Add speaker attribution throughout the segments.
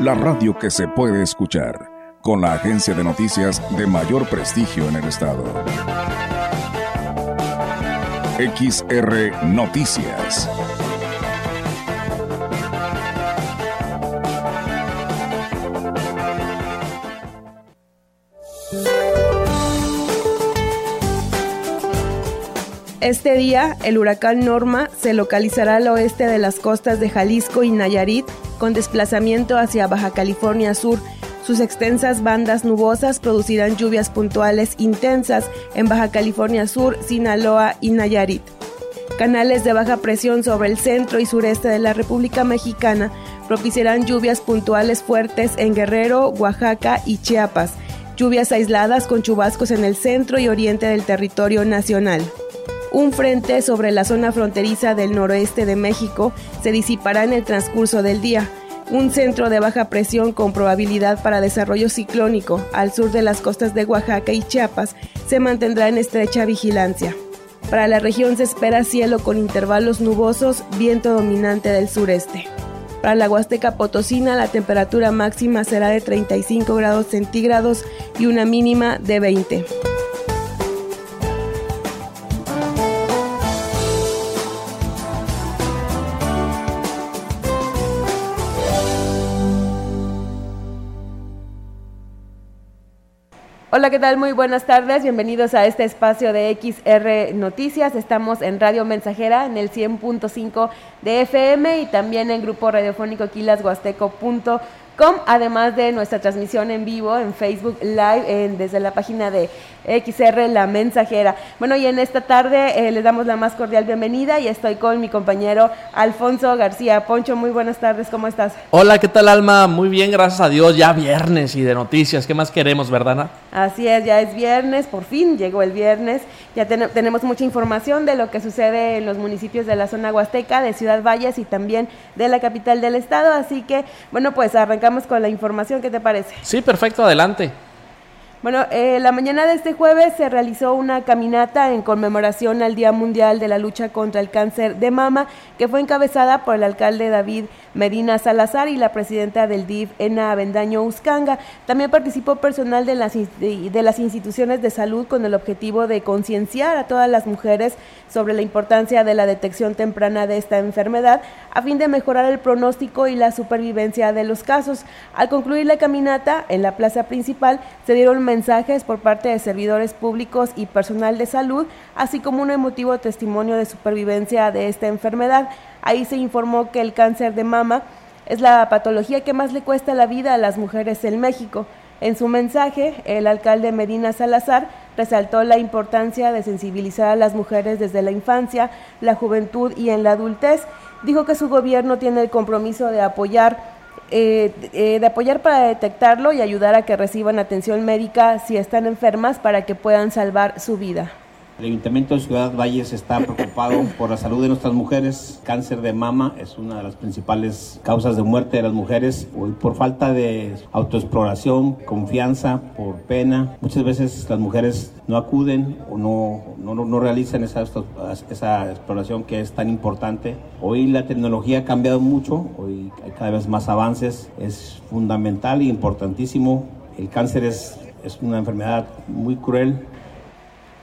Speaker 1: la radio que se puede escuchar, con la agencia de noticias de mayor prestigio en el estado. XR Noticias.
Speaker 2: Este día, el huracán Norma se localizará al oeste de las costas de Jalisco y Nayarit, con desplazamiento hacia Baja California Sur. Sus extensas bandas nubosas producirán lluvias puntuales intensas en Baja California Sur, Sinaloa y Nayarit. Canales de baja presión sobre el centro y sureste de la República Mexicana propiciarán lluvias puntuales fuertes en Guerrero, Oaxaca y Chiapas. Lluvias aisladas con chubascos en el centro y oriente del territorio nacional. Un frente sobre la zona fronteriza del noroeste de México se disipará en el transcurso del día. Un centro de baja presión con probabilidad para desarrollo ciclónico al sur de las costas de Oaxaca y Chiapas se mantendrá en estrecha vigilancia. Para la región se espera cielo con intervalos nubosos, viento dominante del sureste. Para la Huasteca Potosina la temperatura máxima será de 35 grados centígrados y una mínima de 20. Hola, ¿qué tal? Muy buenas tardes. Bienvenidos a este espacio de XR Noticias. Estamos en Radio Mensajera en el 100.5 de FM y también en grupo radiofónico quilashuasteco.com además de nuestra transmisión en vivo en Facebook Live desde la página de XR La Mensajera. Bueno, y en esta tarde eh, les damos la más cordial bienvenida y estoy con mi compañero Alfonso García. Poncho, muy buenas tardes, ¿cómo estás?
Speaker 3: Hola, ¿qué tal Alma? Muy bien, gracias a Dios, ya viernes y de noticias, ¿qué más queremos, verdad?
Speaker 2: Así es, ya es viernes, por fin llegó el viernes, ya tenemos mucha información de lo que sucede en los municipios de la zona huasteca, de Ciudad Valles y también de la capital del estado, así que bueno, pues arrancamos con la información, ¿qué te parece?
Speaker 3: Sí, perfecto, adelante.
Speaker 2: Bueno, eh, la mañana de este jueves se realizó una caminata en conmemoración al Día Mundial de la Lucha contra el Cáncer de Mama, que fue encabezada por el alcalde David Medina Salazar y la presidenta del DIF, Ena Avendaño Uscanga. También participó personal de las, de las instituciones de salud con el objetivo de concienciar a todas las mujeres sobre la importancia de la detección temprana de esta enfermedad a fin de mejorar el pronóstico y la supervivencia de los casos. Al concluir la caminata en la plaza principal se dieron mensajes por parte de servidores públicos y personal de salud, así como un emotivo testimonio de supervivencia de esta enfermedad. Ahí se informó que el cáncer de mama es la patología que más le cuesta la vida a las mujeres en México. En su mensaje, el alcalde Medina Salazar resaltó la importancia de sensibilizar a las mujeres desde la infancia, la juventud y en la adultez. Dijo que su gobierno tiene el compromiso de apoyar eh, eh, de apoyar para detectarlo y ayudar a que reciban atención médica si están enfermas para que puedan salvar su vida.
Speaker 4: El Ayuntamiento de Ciudad Valles está preocupado por la salud de nuestras mujeres. Cáncer de mama es una de las principales causas de muerte de las mujeres. Hoy por falta de autoexploración, confianza, por pena, muchas veces las mujeres no acuden o no, no, no realizan esa, esa exploración que es tan importante. Hoy la tecnología ha cambiado mucho, hoy hay cada vez más avances. Es fundamental e importantísimo. El cáncer es, es una enfermedad muy cruel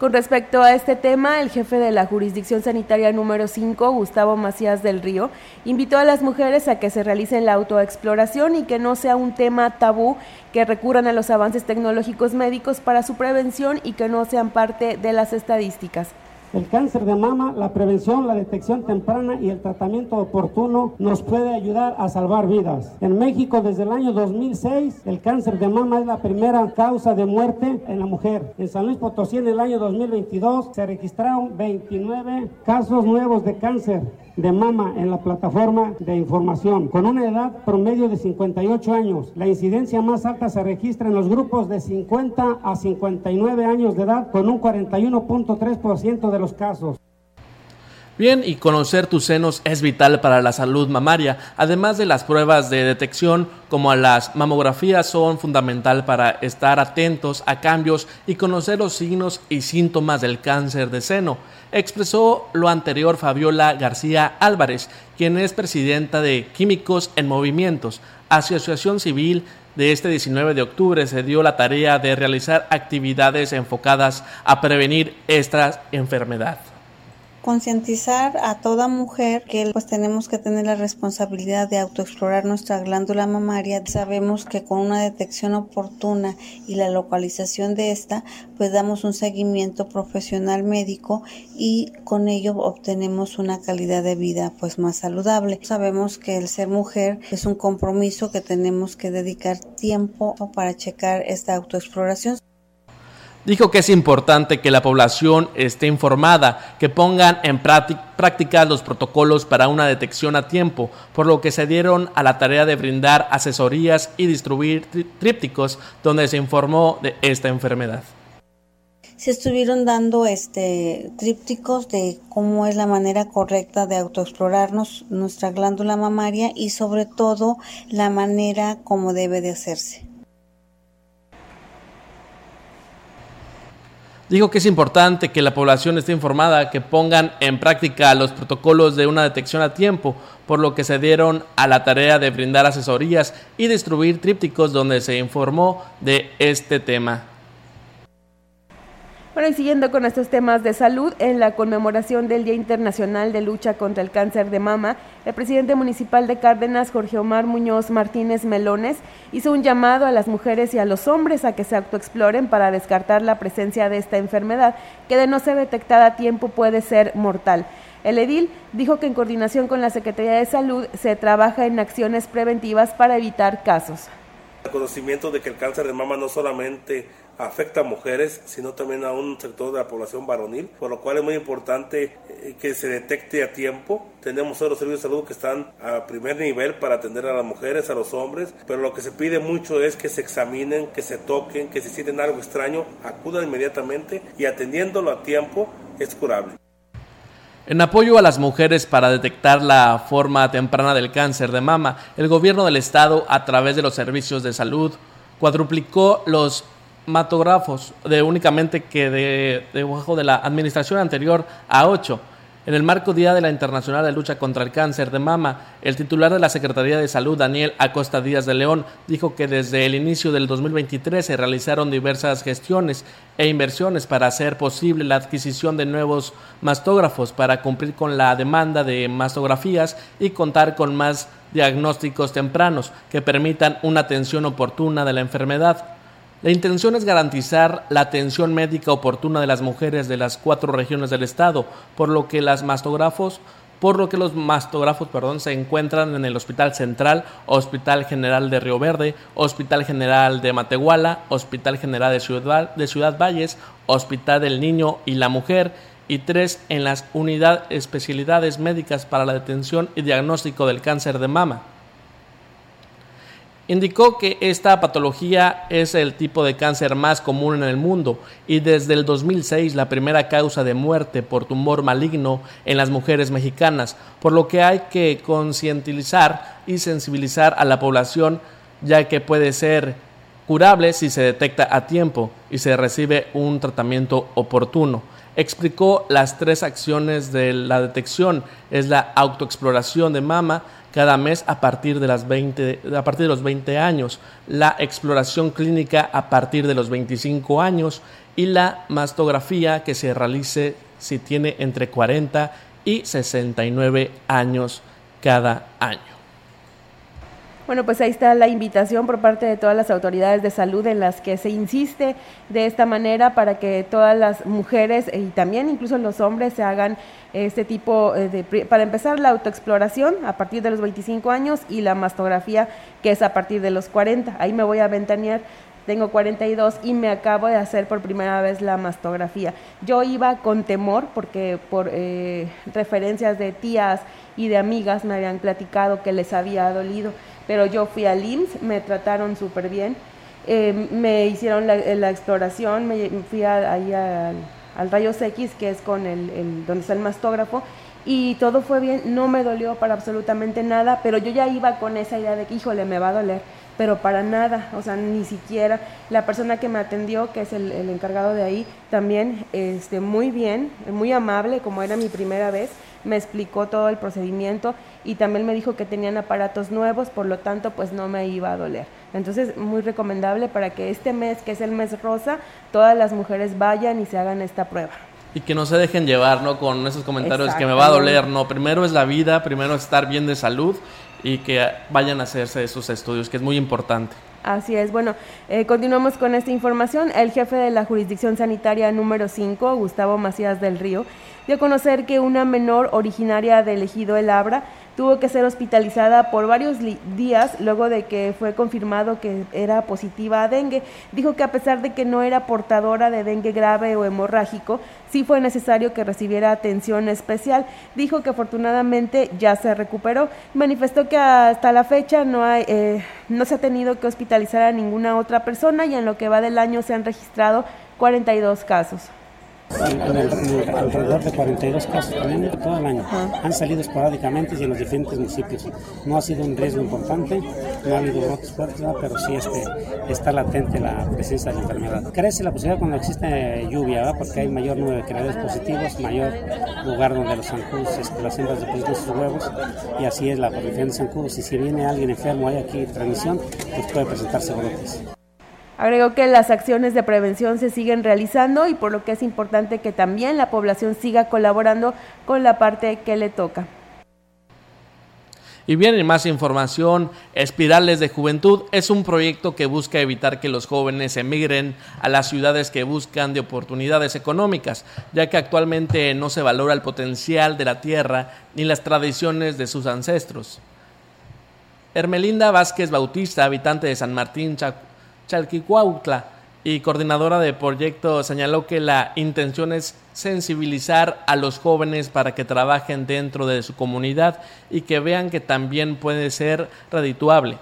Speaker 2: con respecto a este tema, el jefe de la jurisdicción sanitaria número 5, Gustavo Macías del Río, invitó a las mujeres a que se realicen la autoexploración y que no sea un tema tabú, que recurran a los avances tecnológicos médicos para su prevención y que no sean parte de las estadísticas.
Speaker 5: El cáncer de mama, la prevención, la detección temprana y el tratamiento oportuno nos puede ayudar a salvar vidas. En México, desde el año 2006, el cáncer de mama es la primera causa de muerte en la mujer. En San Luis Potosí, en el año 2022, se registraron 29 casos nuevos de cáncer de mama en la plataforma de información, con una edad promedio de 58 años. La incidencia más alta se registra en los grupos de 50 a 59 años de edad, con un 41.3% de casos.
Speaker 3: Bien, y conocer tus senos es vital para la salud mamaria, además de las pruebas de detección como las mamografías son fundamental para estar atentos a cambios y conocer los signos y síntomas del cáncer de seno. Expresó lo anterior Fabiola García Álvarez, quien es presidenta de Químicos en Movimientos, asociación civil de este 19 de octubre se dio la tarea de realizar actividades enfocadas a prevenir esta enfermedad
Speaker 6: concientizar a toda mujer que pues tenemos que tener la responsabilidad de autoexplorar nuestra glándula mamaria. Sabemos que con una detección oportuna y la localización de esta, pues damos un seguimiento profesional médico y con ello obtenemos una calidad de vida pues más saludable. Sabemos que el ser mujer es un compromiso que tenemos que dedicar tiempo para checar esta autoexploración.
Speaker 3: Dijo que es importante que la población esté informada, que pongan en práctica los protocolos para una detección a tiempo, por lo que se dieron a la tarea de brindar asesorías y distribuir trípticos donde se informó de esta enfermedad.
Speaker 6: Se estuvieron dando este trípticos de cómo es la manera correcta de autoexplorarnos nuestra glándula mamaria y sobre todo la manera como debe de hacerse.
Speaker 3: Dijo que es importante que la población esté informada, que pongan en práctica los protocolos de una detección a tiempo, por lo que se dieron a la tarea de brindar asesorías y distribuir trípticos donde se informó de este tema.
Speaker 2: Bueno, y siguiendo con estos temas de salud, en la conmemoración del Día Internacional de Lucha contra el Cáncer de Mama, el presidente municipal de Cárdenas, Jorge Omar Muñoz Martínez Melones, hizo un llamado a las mujeres y a los hombres a que se autoexploren para descartar la presencia de esta enfermedad, que de no ser detectada a tiempo puede ser mortal. El edil dijo que en coordinación con la Secretaría de Salud se trabaja en acciones preventivas para evitar casos.
Speaker 7: El conocimiento de que el cáncer de mama no solamente afecta a mujeres, sino también a un sector de la población varonil, por lo cual es muy importante eh, que se detecte a tiempo. Tenemos otros servicios de salud que están a primer nivel para atender a las mujeres, a los hombres, pero lo que se pide mucho es que se examinen, que se toquen, que si sienten algo extraño, acudan inmediatamente y atendiéndolo a tiempo es curable.
Speaker 3: En apoyo a las mujeres para detectar la forma temprana del cáncer de mama, el gobierno del estado, a través de los servicios de salud, cuadruplicó los matógrafos de únicamente que de, debajo de la administración anterior a ocho. En el marco Día de la Internacional de Lucha contra el Cáncer de Mama, el titular de la Secretaría de Salud, Daniel Acosta Díaz de León, dijo que desde el inicio del 2023 se realizaron diversas gestiones e inversiones para hacer posible la adquisición de nuevos mastógrafos para cumplir con la demanda de mastografías y contar con más diagnósticos tempranos que permitan una atención oportuna de la enfermedad. La intención es garantizar la atención médica oportuna de las mujeres de las cuatro regiones del estado, por lo que las mastógrafos por lo que los mastógrafos perdón, se encuentran en el Hospital Central, Hospital General de Río Verde, Hospital General de Matehuala, Hospital General de Ciudad, de Ciudad Valles, Hospital del Niño y la Mujer, y tres en las unidades especialidades médicas para la detención y diagnóstico del cáncer de mama. Indicó que esta patología es el tipo de cáncer más común en el mundo y desde el 2006 la primera causa de muerte por tumor maligno en las mujeres mexicanas, por lo que hay que concientizar y sensibilizar a la población ya que puede ser curable si se detecta a tiempo y se recibe un tratamiento oportuno. Explicó las tres acciones de la detección, es la autoexploración de mama, cada mes a partir de, las 20, a partir de los 20 años, la exploración clínica a partir de los 25 años y la mastografía que se realice si tiene entre 40 y 69 años cada año.
Speaker 2: Bueno, pues ahí está la invitación por parte de todas las autoridades de salud en las que se insiste de esta manera para que todas las mujeres y también incluso los hombres se hagan este tipo eh, de, para empezar la autoexploración a partir de los 25 años y la mastografía que es a partir de los 40. Ahí me voy a ventanear tengo 42 y me acabo de hacer por primera vez la mastografía. Yo iba con temor porque por eh, referencias de tías y de amigas me habían platicado que les había dolido, pero yo fui al IMSS, me trataron súper bien, eh, me hicieron la, exploración, me fui ahí al, al, rayos X, que es con el, donde está el mastógrafo, y todo fue bien, no me dolió para absolutamente nada, pero yo ya iba con esa idea de que, híjole, me va a doler pero para nada, o sea, ni siquiera. La persona que me atendió, que es el, encargado de ahí, también este, muy bien, muy amable, como era mi primera vez, me explicó todo el procedimiento y también me dijo que tenían aparatos nuevos, por lo tanto, pues no me iba a doler. Entonces, muy recomendable para que este mes, que es el mes rosa, todas las mujeres vayan y se hagan esta prueba
Speaker 3: y que no se dejen llevar, ¿no? Con esos comentarios que me va a doler, no, primero es la vida, primero es estar bien de salud y que vayan a hacerse esos estudios, que es muy importante.
Speaker 2: Así es. Bueno, eh, continuamos con esta información. El jefe de la jurisdicción sanitaria número 5, Gustavo Macías del Río, dio a conocer que una menor originaria del ejido El Abra tuvo que ser hospitalizada por varios días luego de que fue confirmado que era positiva a dengue. Dijo que a pesar de que no era portadora de dengue grave o hemorrágico, sí fue necesario que recibiera atención especial. Dijo que afortunadamente ya se recuperó. Manifestó que hasta la fecha no, hay, eh, no se ha tenido que hospitalizar a ninguna otra persona y en lo que va del año se han registrado 42 casos
Speaker 5: alrededor de 42 casos también todo el año. Han salido esporádicamente y en los diferentes municipios. No ha sido un riesgo importante, no ha habido brotes fuertes, pero sí este, está latente la presencia de la enfermedad. Crece la posibilidad cuando existe lluvia, porque hay mayor número de creadores positivos, mayor lugar donde los zancudos, este, las hembras depositan sus huevos, y así es la proliferación de zancudos. Y si viene alguien enfermo, hay aquí transmisión, pues puede presentarse brotes.
Speaker 2: Agregó que las acciones de prevención se siguen realizando y por lo que es importante que también la población siga colaborando con la parte que le toca.
Speaker 3: Y bien, en más información, Espirales de Juventud es un proyecto que busca evitar que los jóvenes emigren a las ciudades que buscan de oportunidades económicas, ya que actualmente no se valora el potencial de la tierra ni las tradiciones de sus ancestros. Hermelinda Vázquez Bautista, habitante de San Martín, Chalquicuautla y coordinadora de proyecto señaló que la intención es sensibilizar a los jóvenes para que trabajen dentro de su comunidad y que vean que también puede ser redituable.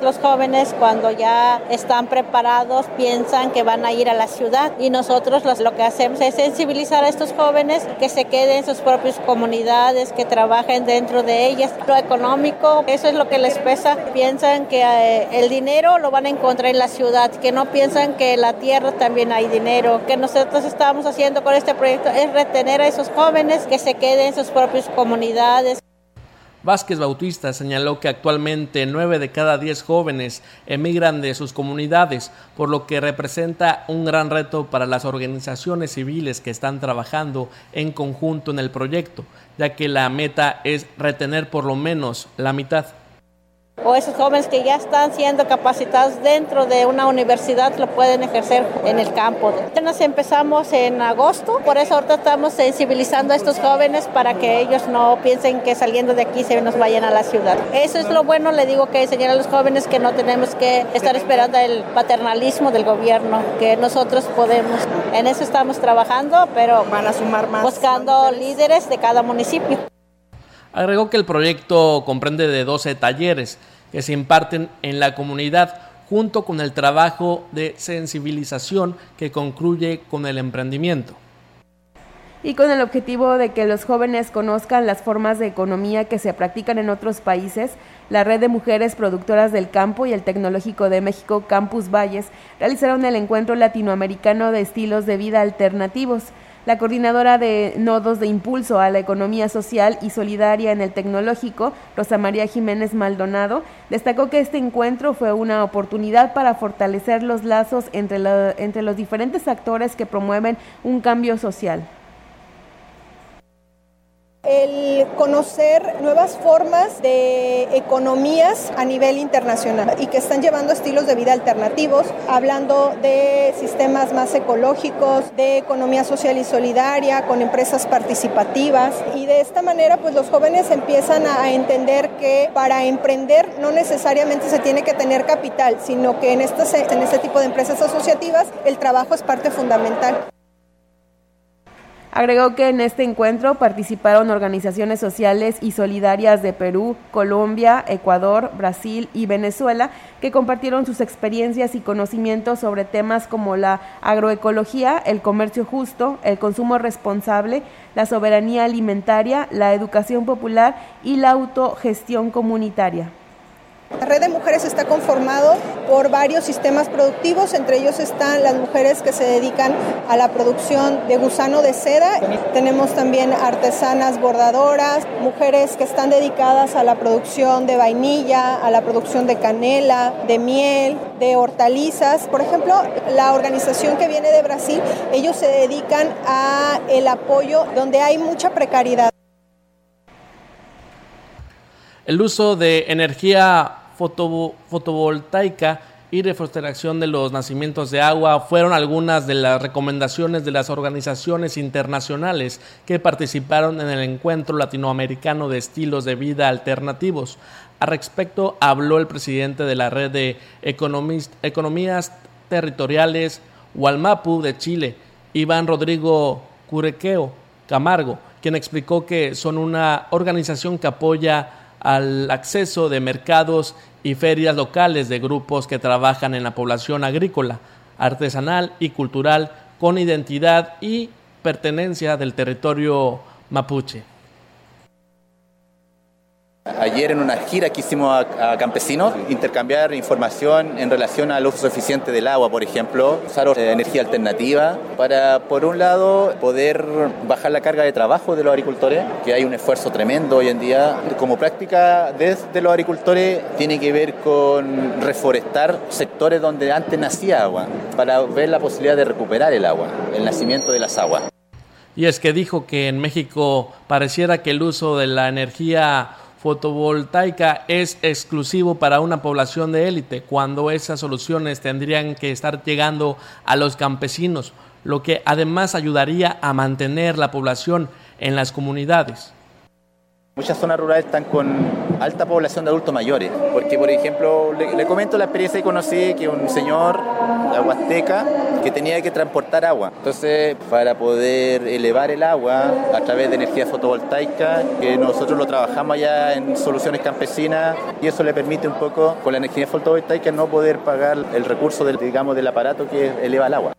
Speaker 8: Los jóvenes cuando ya están preparados piensan que van a ir a la ciudad y nosotros lo que hacemos es sensibilizar a estos jóvenes que se queden en sus propias comunidades, que trabajen dentro de ellas. Lo económico, eso es lo que les pesa. Piensan que eh, el dinero lo van a encontrar en la ciudad, que no piensan que en la tierra también hay dinero. Que nosotros estamos haciendo con este proyecto es retener a esos jóvenes que se queden en sus propias comunidades.
Speaker 3: Vázquez Bautista señaló que actualmente nueve de cada diez jóvenes emigran de sus comunidades, por lo que representa un gran reto para las organizaciones civiles que están trabajando en conjunto en el proyecto, ya que la meta es retener por lo menos la mitad
Speaker 8: o esos jóvenes que ya están siendo capacitados dentro de una universidad lo pueden ejercer en el campo. Apenas empezamos en agosto, por eso ahorita estamos sensibilizando a estos jóvenes para que ellos no piensen que saliendo de aquí se nos vayan a la ciudad. Eso es lo bueno, le digo que enseñar a los jóvenes que no tenemos que estar esperando el paternalismo del gobierno, que nosotros podemos. En eso estamos trabajando, pero
Speaker 2: van a sumar más
Speaker 8: buscando líderes de cada municipio.
Speaker 3: Agregó que el proyecto comprende de 12 talleres que se imparten en la comunidad junto con el trabajo de sensibilización que concluye con el emprendimiento.
Speaker 2: Y con el objetivo de que los jóvenes conozcan las formas de economía que se practican en otros países, la Red de Mujeres Productoras del Campo y el Tecnológico de México Campus Valles realizaron el encuentro latinoamericano de estilos de vida alternativos. La coordinadora de nodos de impulso a la economía social y solidaria en el tecnológico, Rosa María Jiménez Maldonado, destacó que este encuentro fue una oportunidad para fortalecer los lazos entre, entre los diferentes actores que promueven un cambio social.
Speaker 9: El conocer nuevas formas de economías a nivel internacional y que están llevando estilos de vida alternativos, hablando de sistemas más ecológicos, de economía social y solidaria, con empresas participativas y de esta manera pues los jóvenes empiezan a entender que para emprender no necesariamente se tiene que tener capital, sino que en, en este tipo de empresas asociativas el trabajo es parte fundamental.
Speaker 2: Agregó que en este encuentro participaron organizaciones sociales y solidarias de Perú, Colombia, Ecuador, Brasil y Venezuela, que compartieron sus experiencias y conocimientos sobre temas como la agroecología, el comercio justo, el consumo responsable, la soberanía alimentaria, la educación popular y la autogestión comunitaria.
Speaker 9: La red de mujeres está conformado por varios sistemas productivos, entre ellos están las mujeres que se dedican a la producción de gusano de seda. Tenemos también artesanas bordadoras, mujeres que están dedicadas a la producción de vainilla, a la producción de canela, de miel, de hortalizas. Por ejemplo, la organización que viene de Brasil, ellos se dedican a el apoyo donde hay mucha precariedad.
Speaker 3: El uso de energía fotovoltaica y reforestación de los nacimientos de agua fueron algunas de las recomendaciones de las organizaciones internacionales que participaron en el encuentro latinoamericano de estilos de vida alternativos. Al respecto habló el presidente de la red de economías territoriales Walmapu de Chile, Iván Rodrigo Curequeo Camargo, quien explicó que son una organización que apoya al acceso de mercados y ferias locales de grupos que trabajan en la población agrícola, artesanal y cultural con identidad y pertenencia del territorio mapuche.
Speaker 10: Ayer en una gira que hicimos a, campesinos, intercambiar información en relación al uso eficiente del agua, por ejemplo, usar eh, energía alternativa para, por un lado, poder bajar la carga de trabajo de los agricultores, que hay un esfuerzo tremendo hoy en día. Como práctica desde los agricultores tiene que ver con reforestar sectores donde antes nacía agua, para ver la posibilidad de recuperar el agua, el nacimiento de las aguas.
Speaker 3: Y es que dijo que en México pareciera que el uso de la energía fotovoltaica es exclusivo para una población de élite, cuando esas soluciones tendrían que estar llegando a los campesinos, lo que además ayudaría a mantener la población en las comunidades.
Speaker 10: Muchas zonas rurales están con alta población de adultos mayores, porque por ejemplo, le, comento la experiencia que conocí que un señor, la Huasteca, que tenía que transportar agua. Entonces, para poder elevar el agua a través de energía fotovoltaica, que nosotros lo trabajamos allá en soluciones campesinas y eso le permite un poco con la energía fotovoltaica no poder pagar el recurso del, digamos, del aparato que eleva el agua.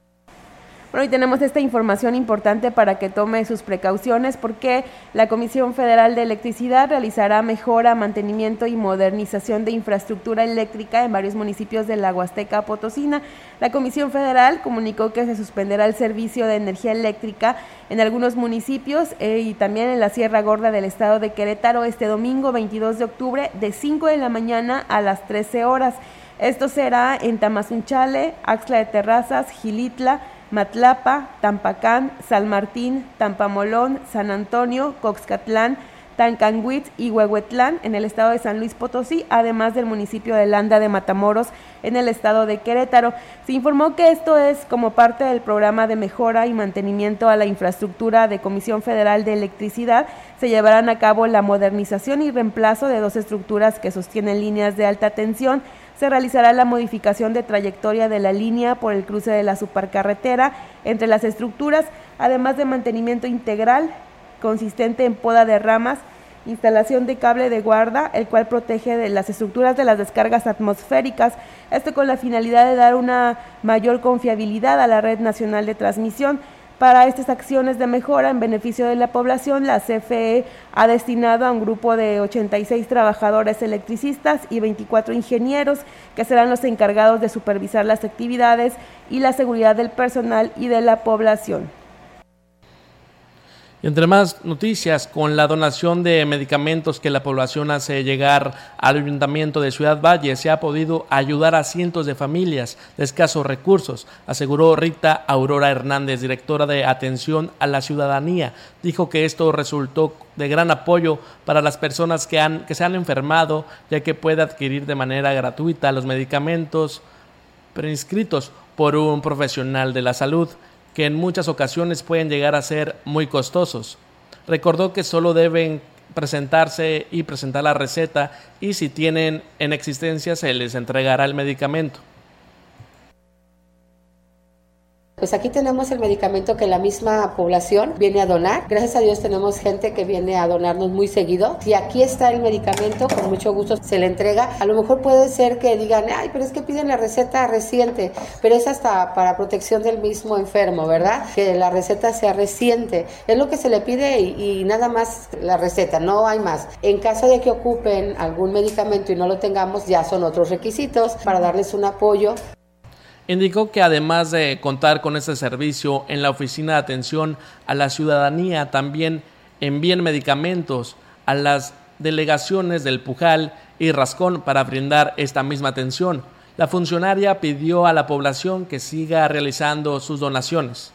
Speaker 2: Bueno, y tenemos esta información importante para que tome sus precauciones porque la Comisión Federal de Electricidad realizará mejora, mantenimiento y modernización de infraestructura eléctrica en varios municipios de la Huasteca Potosina. La Comisión Federal comunicó que se suspenderá el servicio de energía eléctrica en algunos municipios eh, y también en la Sierra Gorda del estado de Querétaro este domingo 22 de octubre de 5 de la mañana a las 13 horas. Esto será en Tamazunchale, Axla de Terrazas, Gilitla, Matlapa, Tampacán, San Martín, Tampamolón, San Antonio, Coxcatlán, Tancanguitz y Huehuetlán en el estado de San Luis Potosí, además del municipio de Landa de Matamoros en el estado de Querétaro. Se informó que esto es como parte del programa de mejora y mantenimiento a la infraestructura de Comisión Federal de Electricidad. Se llevarán a cabo la modernización y reemplazo de dos estructuras que sostienen líneas de alta tensión se realizará la modificación de trayectoria de la línea por el cruce de la supercarretera entre las estructuras, además de mantenimiento integral consistente en poda de ramas, instalación de cable de guarda, el cual protege de las estructuras de las descargas atmosféricas, esto con la finalidad de dar una mayor confiabilidad a la red nacional de transmisión. Para estas acciones de mejora en beneficio de la población, la CFE ha destinado a un grupo de 86 trabajadores electricistas y 24 ingenieros que serán los encargados de supervisar las actividades y la seguridad del personal y de la población.
Speaker 3: Y entre más noticias, con la donación de medicamentos que la población hace llegar al Ayuntamiento de Ciudad Valle, se ha podido ayudar a cientos de familias de escasos recursos, aseguró Rita Aurora Hernández, directora de Atención a la Ciudadanía. Dijo que esto resultó de gran apoyo para las personas que, han, que se han enfermado, ya que puede adquirir de manera gratuita los medicamentos prescritos por un profesional de la salud que en muchas ocasiones pueden llegar a ser muy costosos. Recordó que solo deben presentarse y presentar la receta y si tienen en existencia se les entregará el medicamento.
Speaker 11: Pues aquí tenemos el medicamento que la misma población viene a donar. Gracias a Dios tenemos gente que viene a donarnos muy seguido. Y aquí está el medicamento, con mucho gusto se le entrega. A lo mejor puede ser que digan, ay, pero es que piden la receta reciente, pero es hasta para protección del mismo enfermo, ¿verdad? Que la receta sea reciente. Es lo que se le pide y, y nada más la receta, no hay más. En caso de que ocupen algún medicamento y no lo tengamos, ya son otros requisitos para darles un apoyo
Speaker 3: Indicó que además de contar con este servicio en la Oficina de Atención a la Ciudadanía, también envían medicamentos a las delegaciones del Pujal y Rascón para brindar esta misma atención. La funcionaria pidió a la población que siga realizando sus donaciones.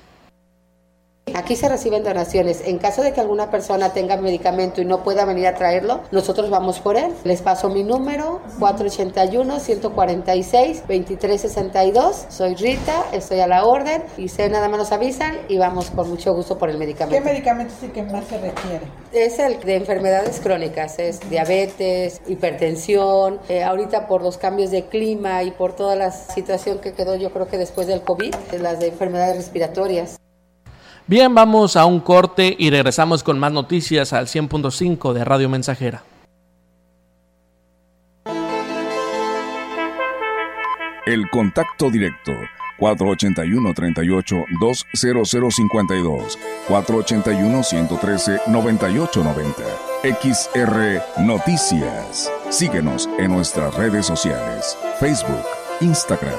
Speaker 11: Aquí se reciben donaciones. En caso de que alguna persona tenga medicamento y no pueda venir a traerlo, nosotros vamos por él. Les paso mi número, 481-146-2362. Soy Rita, estoy a la orden y se nada más nos avisan y vamos con mucho gusto por el medicamento.
Speaker 12: ¿Qué medicamento es el que más se requiere?
Speaker 11: Es el de enfermedades crónicas, es diabetes, hipertensión. Eh, ahorita por los cambios de clima y por toda la situación que quedó yo creo que después del COVID, las de enfermedades respiratorias.
Speaker 3: Bien, vamos a un corte y regresamos con más noticias al 100.5 de Radio Mensajera.
Speaker 1: El contacto directo 481-38-20052, 481-113-9890. XR Noticias. Síguenos en nuestras redes sociales, Facebook, Instagram,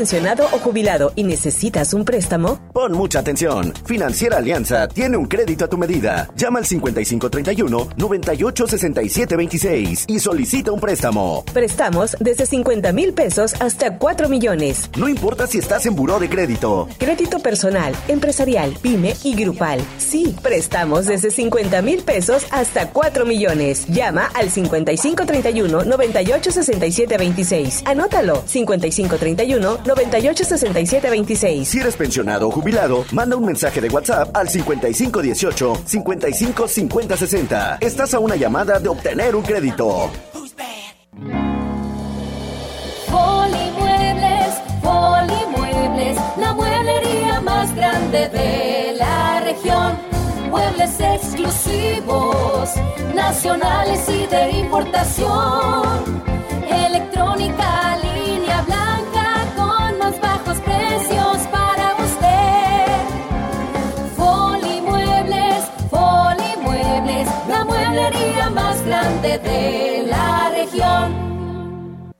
Speaker 13: pensionado o jubilado y necesitas un préstamo?
Speaker 14: Pon mucha atención. Financiera Alianza tiene un crédito a tu medida. Llama al 5531-986726 y solicita un préstamo.
Speaker 13: Prestamos desde 50 mil pesos hasta 4 millones.
Speaker 14: No importa si estás en buró de crédito.
Speaker 13: Crédito personal, empresarial, pyme y grupal. Sí, prestamos desde 50 mil pesos hasta 4 millones. Llama al 5531-986726. Anótalo. 5531 986726.
Speaker 14: Si eres pensionado o jubilado, manda un mensaje de WhatsApp al 5518 555060. Estás a una llamada de obtener un crédito.
Speaker 15: Polimuebles, Polimuebles, la mueblería más grande de la región. Muebles exclusivos, nacionales y de importación.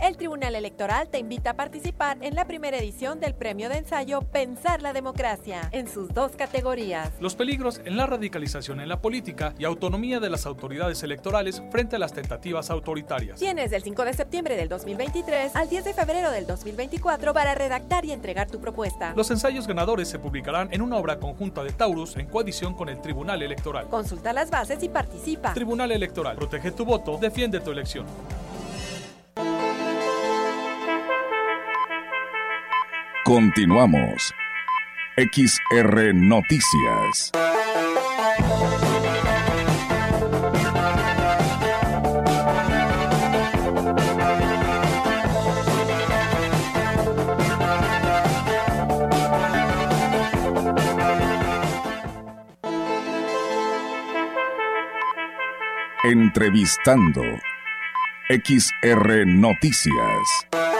Speaker 16: El Tribunal Electoral te invita a participar en la primera edición del premio de ensayo Pensar la Democracia, en sus dos categorías.
Speaker 17: Los peligros en la radicalización en la política y autonomía de las autoridades electorales frente a las tentativas autoritarias.
Speaker 16: Tienes del 5 de septiembre del 2023 al 10 de febrero del 2024 para redactar y entregar tu propuesta.
Speaker 17: Los ensayos ganadores se publicarán en una obra conjunta de Taurus en coedición con el Tribunal Electoral.
Speaker 16: Consulta las bases y participa.
Speaker 17: Tribunal Electoral. Protege tu voto, defiende tu elección.
Speaker 1: Continuamos. XR Noticias. Entrevistando. XR Noticias.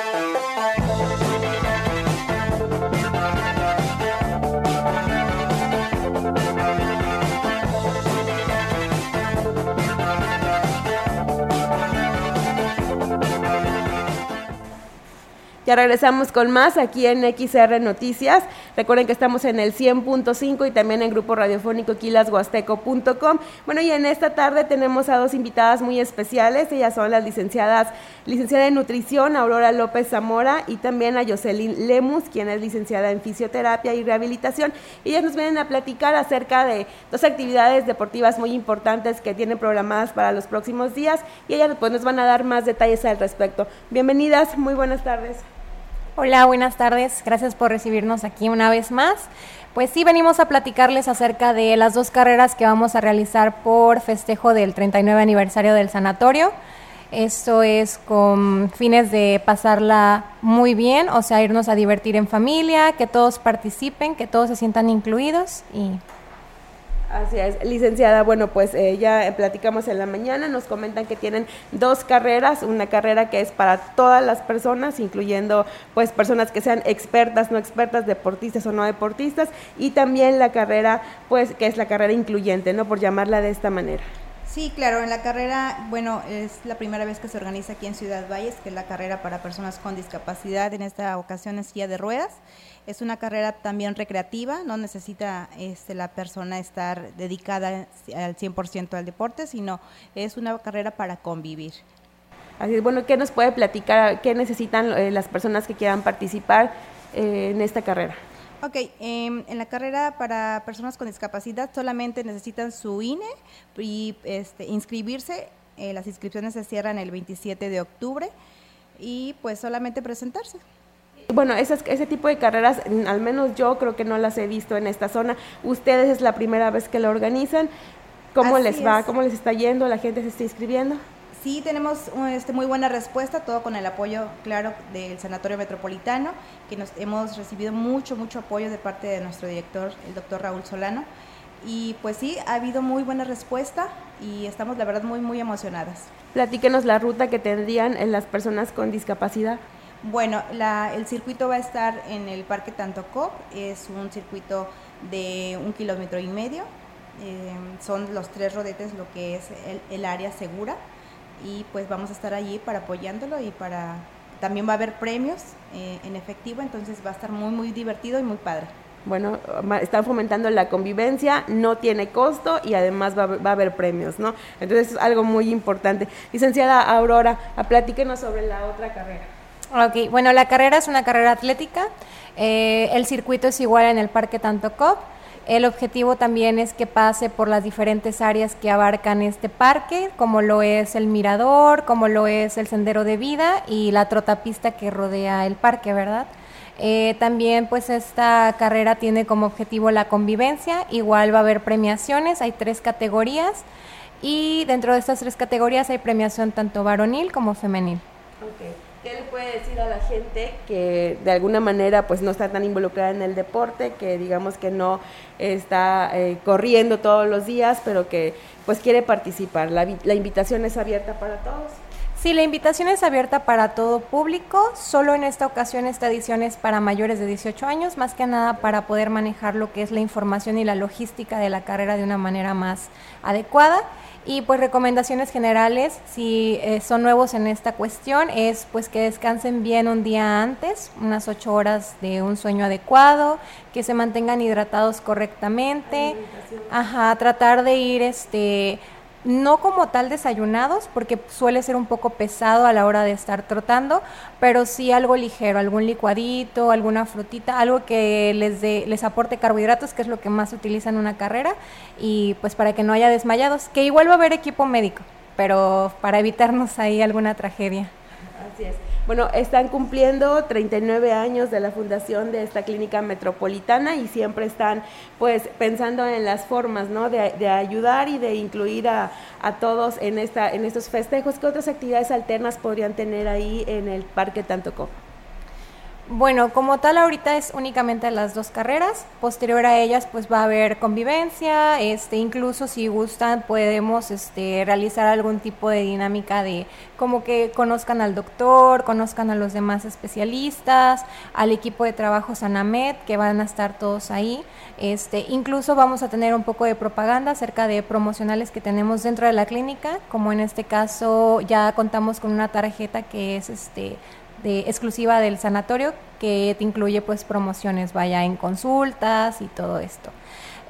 Speaker 2: Ya regresamos con más aquí en XR Noticias. Recuerden que estamos en el 100.5 y también en grupo radiofónico quilasguasteco.com. Bueno, y en esta tarde tenemos a dos invitadas muy especiales. Ellas son las licenciadas, licenciada en nutrición, Aurora López Zamora, y también a Jocelyn Lemus, quien es licenciada en fisioterapia y rehabilitación. Ellas nos vienen a platicar acerca de dos actividades deportivas muy importantes que tienen programadas para los próximos días y ellas pues, nos van a dar más detalles al respecto. Bienvenidas, muy buenas tardes.
Speaker 18: Hola, buenas tardes. Gracias por recibirnos aquí una vez más. Pues sí, venimos a platicarles acerca de las dos carreras que vamos a realizar por festejo del 39 aniversario del sanatorio. Esto es con fines de pasarla muy bien, o sea, irnos a divertir en familia, que todos participen, que todos se sientan incluidos y
Speaker 2: Así es, licenciada. Bueno, pues eh, ya platicamos en la mañana, nos comentan que tienen dos carreras, una carrera que es para todas las personas, incluyendo pues personas que sean expertas, no expertas, deportistas o no deportistas, y también la carrera, pues que es la carrera incluyente, ¿no? Por llamarla de esta manera.
Speaker 19: Sí, claro, en la carrera, bueno, es la primera vez que se organiza aquí en Ciudad Valles, que es la carrera para personas con discapacidad, en esta ocasión es silla de ruedas. Es una carrera también recreativa, no necesita este, la persona estar dedicada al 100% al deporte, sino es una carrera para convivir.
Speaker 2: Así es, bueno, ¿qué nos puede platicar? ¿Qué necesitan eh, las personas que quieran participar eh, en esta carrera?
Speaker 19: Ok, em, en la carrera para personas con discapacidad solamente necesitan su INE y este, inscribirse. Eh, las inscripciones se cierran el 27 de octubre y pues solamente presentarse.
Speaker 2: Bueno, esas, ese tipo de carreras, al menos yo creo que no las he visto en esta zona. Ustedes es la primera vez que lo organizan. ¿Cómo les va? ¿Cómo les está yendo? ¿La gente se está inscribiendo?
Speaker 19: Sí, tenemos este, muy buena respuesta, todo con el apoyo, claro, del Sanatorio Metropolitano, que nos hemos recibido mucho, mucho apoyo de parte de nuestro director, el doctor Raúl Solano. Y pues sí, ha habido muy buena respuesta y estamos, la verdad, muy, muy emocionadas.
Speaker 2: Platíquenos la ruta que tendrían en las personas con discapacidad.
Speaker 19: Bueno, el circuito va a estar en el Parque Tantocop, es un circuito de un kilómetro y medio, eh, son los tres rodetes lo que es el, área segura y pues vamos a estar allí para apoyándolo y para también va a haber premios eh, en efectivo, entonces va a estar muy muy divertido y muy padre.
Speaker 2: Bueno, están fomentando la convivencia, no tiene costo y además va, va, a haber premios, ¿no? Entonces es algo muy importante. Licenciada Aurora, platíquenos sobre la otra carrera.
Speaker 18: Ok, bueno, la carrera es una carrera atlética. Eh, el circuito es igual en el Parque Tantocop. El objetivo también es que pase por las diferentes áreas que abarcan este parque, como lo es el mirador, como lo es el sendero de vida y la trotapista que rodea el parque, ¿verdad? Eh, también pues esta carrera tiene como objetivo la convivencia, igual va a haber premiaciones, hay tres categorías y dentro de estas tres categorías hay premiación tanto varonil como femenil.
Speaker 2: ¿Qué le puede decir a la gente que de alguna manera pues no está tan involucrada en el deporte, que digamos que no está eh, corriendo todos los días, pero que pues quiere participar? La, la invitación es abierta para todos.
Speaker 18: Sí, la invitación es abierta para todo público, solo en esta ocasión esta edición es para mayores de 18 años, más que nada para poder manejar lo que es la información y la logística de la carrera de una manera más adecuada. Y pues recomendaciones generales, si eh, son nuevos en esta cuestión, es pues que descansen bien un día antes, unas ocho horas de un sueño adecuado, que se mantengan hidratados correctamente, ajá, tratar de ir este no como tal desayunados, porque suele ser un poco pesado a la hora de estar trotando, pero sí algo ligero, algún licuadito, alguna frutita, algo que les, de, les aporte carbohidratos, que es lo que más se utiliza en una carrera, y pues para que no haya desmayados, que igual va a haber equipo médico, pero para evitarnos ahí alguna tragedia.
Speaker 2: Así es. Bueno, están cumpliendo 39 años de la fundación de esta clínica metropolitana y siempre están pues pensando en las formas, ¿no? De, ayudar y de incluir a, a, todos en, esta, en estos festejos. ¿Qué otras actividades alternas podrían tener ahí en el Parque Tantoco?
Speaker 18: Bueno, como tal ahorita es únicamente las dos carreras. Posterior a ellas, pues va a haber convivencia. Este, incluso si gustan, podemos este, realizar algún tipo de dinámica de como que conozcan al doctor, conozcan a los demás especialistas, al equipo de trabajo Sanamed, que van a estar todos ahí. Este, incluso vamos a tener un poco de propaganda acerca de promocionales que tenemos dentro de la clínica, como en este caso ya contamos con una tarjeta que es este de, exclusiva del sanatorio que te incluye pues promociones, vaya en consultas y todo esto.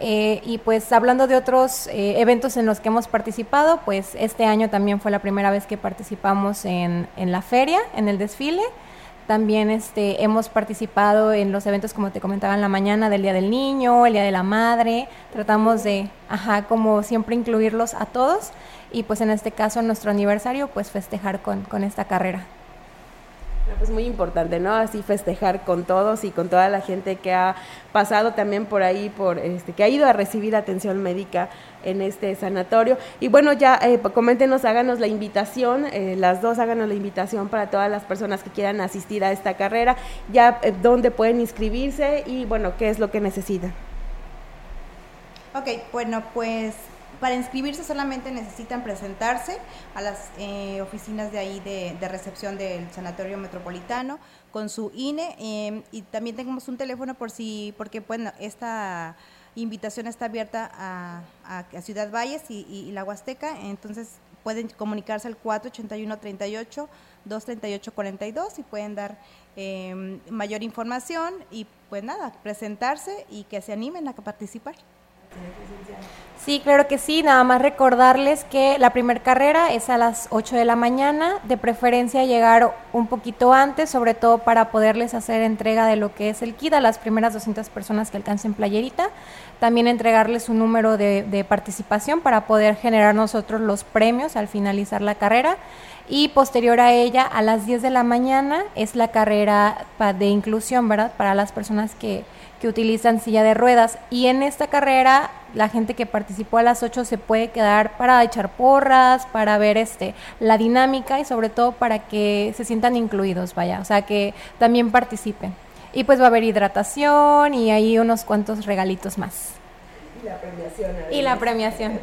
Speaker 18: Eh, y pues hablando de otros eh, eventos en los que hemos participado, pues este año también fue la primera vez que participamos en, en la feria, en el desfile. También este, hemos participado en los eventos, como te comentaba en la mañana, del Día del Niño, el Día de la Madre. Tratamos de, ajá, como siempre incluirlos a todos. Y pues en este caso, nuestro aniversario, pues festejar con, con esta carrera.
Speaker 2: Pues muy importante, ¿no? Así festejar con todos y con toda la gente que ha pasado también por ahí, por este, que ha ido a recibir atención médica en este sanatorio. Y bueno, ya eh, coméntenos, háganos la invitación, eh, las dos háganos la invitación para todas las personas que quieran asistir a esta carrera, ya eh, dónde pueden inscribirse y bueno, qué es lo que necesitan.
Speaker 19: Ok, bueno, pues para inscribirse solamente necesitan presentarse a las eh, oficinas de ahí de, recepción del Sanatorio Metropolitano con su INE eh, y también tenemos un teléfono por si, porque bueno, esta invitación está abierta a, a, Ciudad Valles y, y, la Huasteca, entonces pueden comunicarse al 481-38, 238-42 y pueden dar eh, mayor información y pues nada, presentarse y que se animen a participar.
Speaker 18: Sí, claro que sí. Nada más recordarles que la primera carrera es a las 8 de la mañana, de preferencia llegar un poquito antes, sobre todo para poderles hacer entrega de lo que es el KIT a las primeras 200 personas que alcancen playerita. También entregarles un número de, de participación para poder generar nosotros los premios al finalizar la carrera. Y posterior a ella, a las 10 de la mañana, es la carrera de inclusión, ¿verdad? Para las personas que, que utilizan silla de ruedas. Y en esta carrera, la gente que participó a las 8 se puede quedar para echar porras, para ver este la dinámica y sobre todo para que se sientan incluidos, vaya, o sea, que también participen. Y pues va a haber hidratación y ahí unos cuantos regalitos más.
Speaker 2: Y la premiación.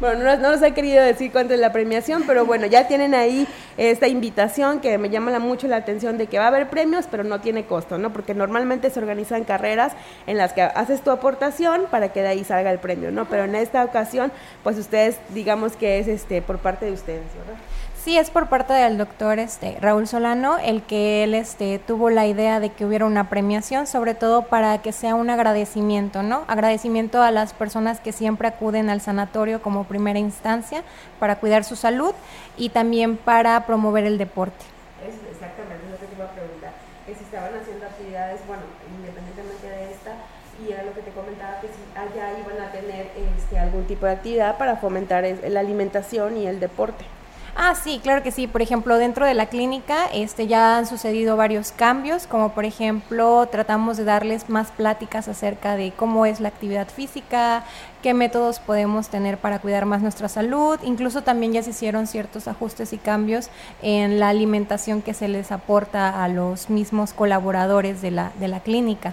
Speaker 2: Bueno, no, no, nos ha querido decir cuánto es la premiación, pero bueno, ya tienen ahí esta invitación que me llama mucho la atención de que va a haber premios, pero no tiene costo, ¿no? Porque normalmente se organizan carreras en las que haces tu aportación para que de ahí salga el premio, ¿no? Pero en esta ocasión, pues ustedes, digamos que es este por parte de ustedes, ¿verdad?
Speaker 18: Sí, es por parte del doctor este, Raúl Solano el que él este, tuvo la idea de que hubiera una premiación, sobre todo para que sea un agradecimiento, ¿no? Agradecimiento a las personas que siempre acuden al sanatorio como primera instancia para cuidar su salud y también para promover el deporte.
Speaker 2: Es exactamente lo que te iba a preguntar, si estaban haciendo actividades, bueno, independientemente de esta, y era lo que te comentaba, que si allá iban a tener este, algún tipo de actividad para fomentar la alimentación y el deporte.
Speaker 18: Ah, sí, claro que sí. Por ejemplo, dentro de la clínica este, ya han sucedido varios cambios, como por ejemplo tratamos de darles más pláticas acerca de cómo es la actividad física, qué métodos podemos tener para cuidar más nuestra salud. Incluso también ya se hicieron ciertos ajustes y cambios en la alimentación que se les aporta a los mismos colaboradores de la, de la clínica.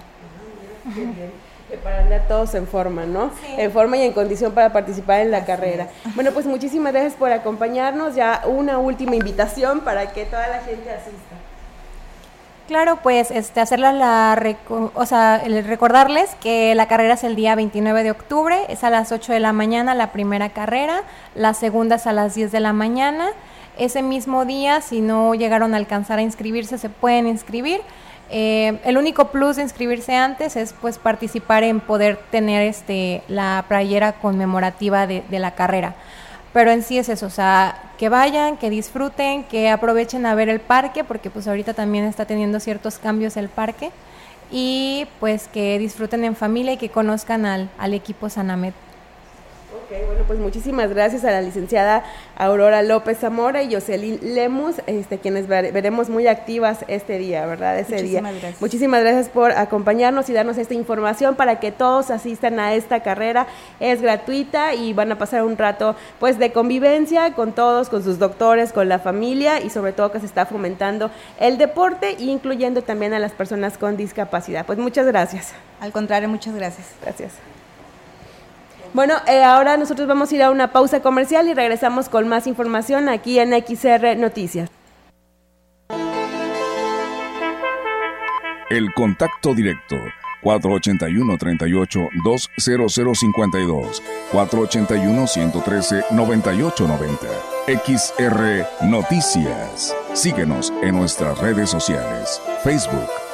Speaker 2: Para andar todos en forma, ¿no? Sí. En forma y en condición para participar en la Así carrera. Es. Bueno, pues muchísimas gracias por acompañarnos. Ya una última invitación para que toda la gente asista.
Speaker 18: Claro, pues este, hacerla la, o sea, recordarles que la carrera es el día 29 de octubre, es a las 8 de la mañana la primera carrera, la segunda es a las 10 de la mañana. Ese mismo día, si no llegaron a alcanzar a inscribirse, se pueden inscribir. Eh, el único plus de inscribirse antes es pues participar en poder tener este la playera conmemorativa de, de, la carrera. Pero en sí es eso, o sea, que vayan, que disfruten, que aprovechen a ver el parque, porque pues ahorita también está teniendo ciertos cambios el parque, y pues que disfruten en familia y que conozcan al, al equipo Sanamet.
Speaker 2: Ok, bueno, pues muchísimas gracias a la licenciada Aurora López Zamora y Jocelyn Lemus, este, quienes veremos muy activas este día, ¿verdad? Ese
Speaker 19: Muchísimas
Speaker 2: día.
Speaker 19: gracias.
Speaker 2: Muchísimas gracias por acompañarnos y darnos esta información para que todos asistan a esta carrera. Es gratuita y van a pasar un rato pues de convivencia con todos, con sus doctores, con la familia y sobre todo que se está fomentando el deporte, incluyendo también a las personas con discapacidad. Pues muchas gracias.
Speaker 19: Al contrario, muchas gracias.
Speaker 2: Gracias. Bueno, eh, ahora nosotros vamos a ir a una pausa comercial y regresamos con más información aquí en XR Noticias.
Speaker 1: El contacto directo 481-38-20052 481-113-9890 XR Noticias. Síguenos en nuestras redes sociales, Facebook,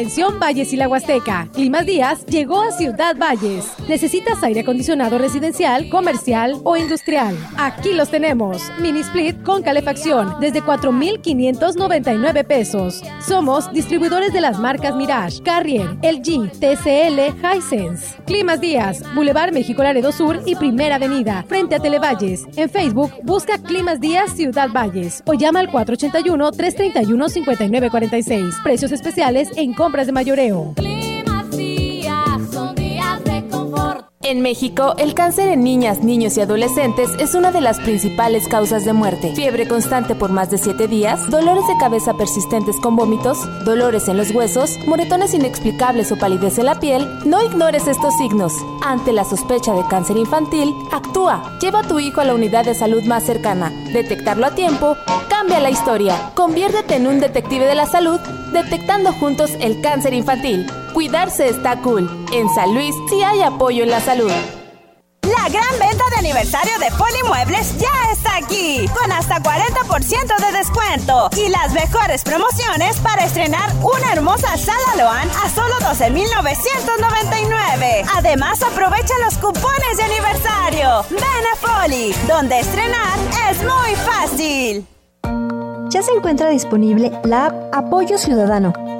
Speaker 20: Atención Valles y la Huasteca. Climas Díaz llegó a Ciudad Valles. ¿Necesitas aire acondicionado residencial, comercial o industrial? Aquí los tenemos. Mini split con calefacción desde 4,599 pesos. Somos distribuidores de las marcas Mirage, Carrier, LG, TCL, Hisense. Climas Díaz, Boulevard México Laredo Sur y Primera Avenida, frente a Televalles. En Facebook, busca Climas Díaz Ciudad Valles o llama al 481-331-5946. Precios especiales en compras de mayoreo.
Speaker 21: En México, el cáncer en niñas, niños y adolescentes es una de las principales causas de muerte. Fiebre constante por más de 7 días, dolores de cabeza persistentes con vómitos, dolores en los huesos, moretones inexplicables o palidez en la piel. No ignores estos signos. Ante la sospecha de cáncer infantil, actúa. Lleva a tu hijo a la unidad de salud más cercana. Detectarlo a tiempo cambia la historia. Conviértete en un detective de la salud detectando juntos el cáncer infantil. Cuidarse está cool. En San Luis sí hay apoyo en la salud.
Speaker 22: La gran venta de aniversario de Polimuebles ya está aquí, con hasta 40% de descuento y las mejores promociones para estrenar una hermosa sala Loan a solo 12,999. Además, aprovecha los cupones de aniversario. Ven a Poli, donde estrenar es muy fácil.
Speaker 23: Ya se encuentra disponible la app Apoyo Ciudadano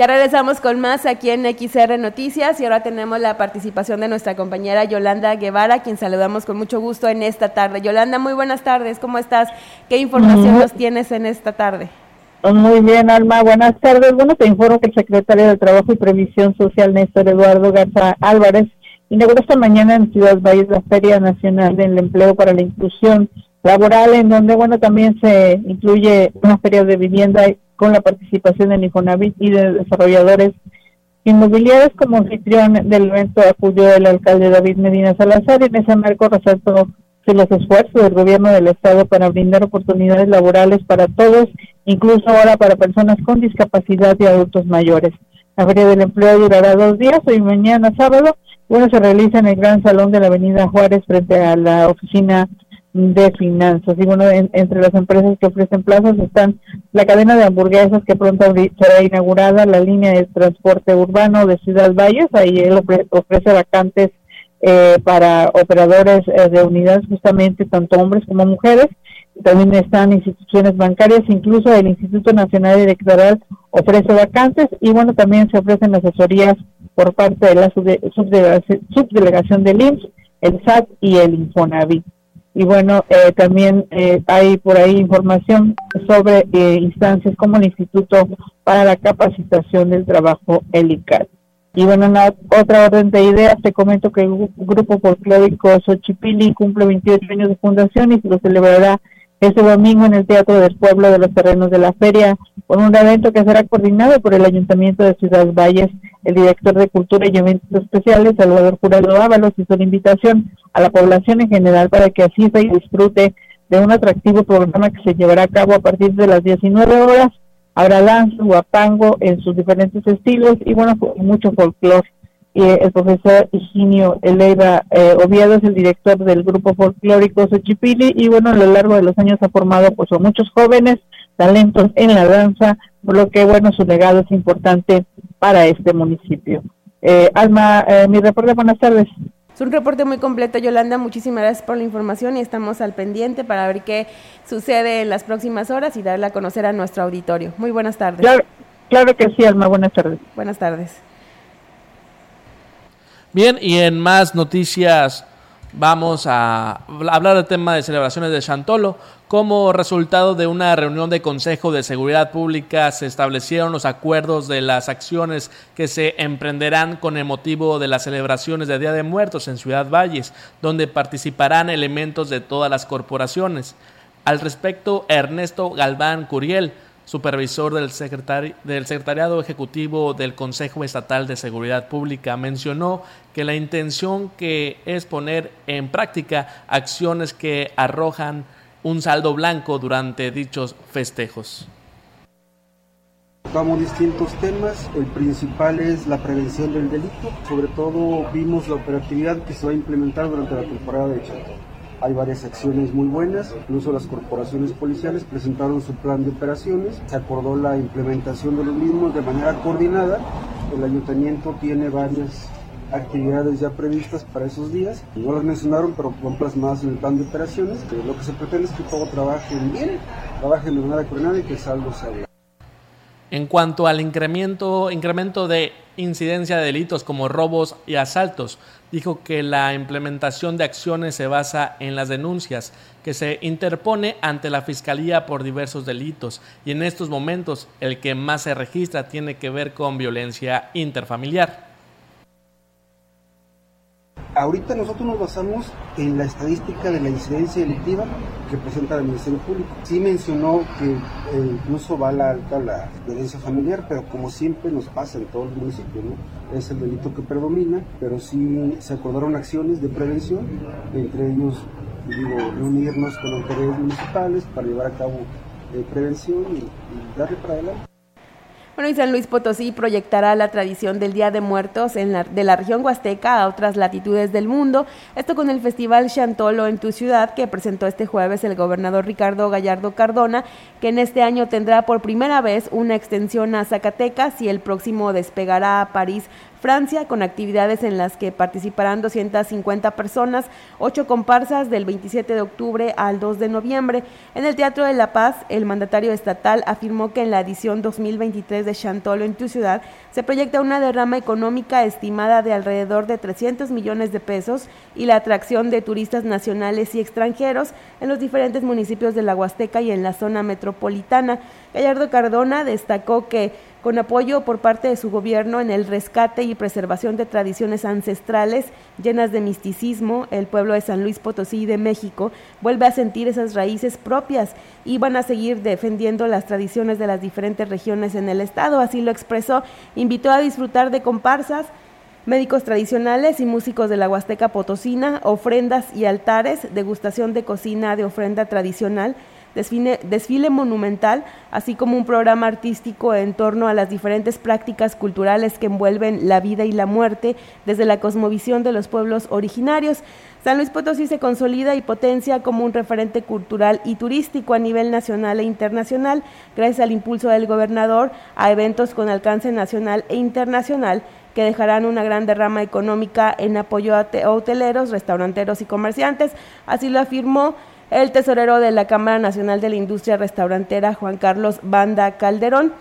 Speaker 2: Ya regresamos con más aquí en XR Noticias y ahora tenemos la participación de nuestra compañera Yolanda Guevara, quien saludamos con mucho gusto en esta tarde. Yolanda, muy buenas tardes, ¿cómo estás? ¿Qué información nos tienes en esta tarde?
Speaker 24: Muy bien, Alma, buenas tardes. Bueno, te informo que el secretario de Trabajo y Previsión Social, Néstor Eduardo Garza Álvarez, inauguró esta mañana en Ciudad Valles la Feria Nacional del Empleo para la Inclusión Laboral, en donde, bueno, también se incluye una feria de vivienda con la participación de Infonavit y de desarrolladores inmobiliarios como anfitrión del evento acudió el alcalde David Medina Salazar en ese marco resaltó que los esfuerzos del gobierno del estado para brindar oportunidades laborales para todos, incluso ahora para personas con discapacidad y adultos mayores. La Feria del Empleo durará dos días, hoy mañana sábado. Bueno, se realiza en el Gran Salón de la Avenida Juárez frente a la oficina de finanzas. Y bueno, entre las empresas que ofrecen plazas están la cadena de hamburguesas que pronto será inaugurada, la línea de transporte urbano de Ciudad Valles, ahí él ofrece vacantes eh, para operadores eh, de unidades justamente tanto hombres como mujeres. También están instituciones bancarias, incluso el Instituto Nacional Electoral ofrece vacantes y bueno, también se ofrecen asesorías por parte de la subdelegación del IMSS, el SAT y el Infonavit. Y bueno, eh, también eh, hay por ahí información sobre eh, instancias como el Instituto para la Capacitación del Trabajo, el ICAT. Y bueno, en otra orden de ideas, te comento que el Grupo Folclórico Xochipili cumple 28 años de fundación y se lo celebrará este domingo en el Teatro del Pueblo de los Terrenos de la Feria, con un evento que será coordinado por el Ayuntamiento de Ciudad Valles, el director de Cultura y Eventos Especiales, Salvador Jurado Ábalos, hizo la invitación a la población en general para que asista y disfrute de un atractivo programa que se llevará a cabo a partir de las 19 horas. Habrá danza, guapango en sus diferentes estilos y bueno, mucho folclore el profesor Higinio Eleva eh, Oviedo es el director del grupo folclórico Xochipili y bueno, a lo largo de los años ha formado pues a muchos jóvenes talentos en la danza, por lo que bueno, su legado es importante para este municipio. Eh, Alma, eh, mi reporte, buenas tardes.
Speaker 2: Es un reporte muy completo, Yolanda. Muchísimas gracias por la información y estamos al pendiente para ver qué sucede en las próximas horas y darle a conocer a nuestro auditorio. Muy buenas tardes.
Speaker 24: Claro, claro que sí, Alma. Buenas tardes.
Speaker 2: Buenas tardes.
Speaker 3: Bien, y en más noticias vamos a hablar del tema de celebraciones de Chantolo. Como resultado de una reunión de Consejo de Seguridad Pública se establecieron los acuerdos de las acciones que se emprenderán con el motivo de las celebraciones de Día de Muertos en Ciudad Valles, donde participarán elementos de todas las corporaciones. Al respecto, Ernesto Galván Curiel, supervisor del, del Secretariado Ejecutivo del Consejo Estatal de Seguridad Pública, mencionó que la intención que es poner en práctica acciones que arrojan un saldo blanco durante dichos festejos.
Speaker 25: Tocamos distintos temas, el principal es la prevención del delito, sobre todo vimos la operatividad que se va a implementar durante la temporada de Chaco hay varias acciones muy buenas, incluso las corporaciones policiales presentaron su plan de operaciones, se acordó la implementación de los mismos de manera coordinada, el ayuntamiento tiene varias actividades ya previstas para esos días, no las mencionaron pero son plasmadas en el plan de operaciones, lo que se pretende es que todo trabaje bien, trabaje de manera coordinada y que el saldo sea.
Speaker 3: En cuanto al incremento, incremento de incidencia de delitos como robos y asaltos, dijo que la implementación de acciones se basa en las denuncias que se interpone ante la Fiscalía por diversos delitos y en estos momentos el que más se registra tiene que ver con violencia interfamiliar.
Speaker 25: Ahorita nosotros nos basamos en la estadística de la incidencia delictiva que presenta el Ministerio Público. Sí mencionó que eh, incluso va a la alta la violencia familiar, pero como siempre nos pasa en todo el municipio, ¿no? es el delito que predomina, pero sí se acordaron acciones de prevención, entre ellos digo, reunirnos con autoridades municipales para llevar a cabo eh, prevención y, y darle para adelante.
Speaker 2: Bueno, y San Luis Potosí proyectará la tradición del Día de Muertos en la, de la región huasteca a otras latitudes del mundo. Esto con el Festival Chantolo en tu ciudad que presentó este jueves el gobernador Ricardo Gallardo Cardona, que en este año tendrá por primera vez una extensión a Zacatecas y el próximo despegará a París Francia, con actividades en las que participarán 250 personas, ocho comparsas del 27 de octubre al 2 de noviembre. En el Teatro de la Paz, el mandatario estatal afirmó que en la edición 2023 de Chantolo en tu ciudad se proyecta una derrama económica estimada de alrededor de 300 millones de pesos y la atracción de turistas nacionales y extranjeros en los diferentes municipios de la Huasteca y en la zona metropolitana. Gallardo Cardona destacó que con apoyo por parte de su gobierno en el rescate y preservación de tradiciones ancestrales llenas de misticismo, el pueblo de San Luis Potosí de México vuelve a sentir esas raíces propias y van a seguir defendiendo las tradiciones de las diferentes regiones en el estado, así lo expresó, invitó a disfrutar de comparsas, médicos tradicionales y músicos de la Huasteca Potosina, ofrendas y altares, degustación de cocina de ofrenda tradicional, desfile, monumental, así como un programa artístico en torno a las diferentes prácticas culturales que envuelven la vida y la muerte desde la cosmovisión de los pueblos originarios. San Luis Potosí se consolida y potencia como un referente cultural y turístico a nivel nacional e internacional, gracias al impulso del gobernador a eventos con alcance nacional e internacional que dejarán una gran derrama económica en apoyo a hoteleros, restauranteros y comerciantes. Así lo afirmó el tesorero de la Cámara Nacional de la Industria Restaurantera, Juan Carlos Banda Calderón.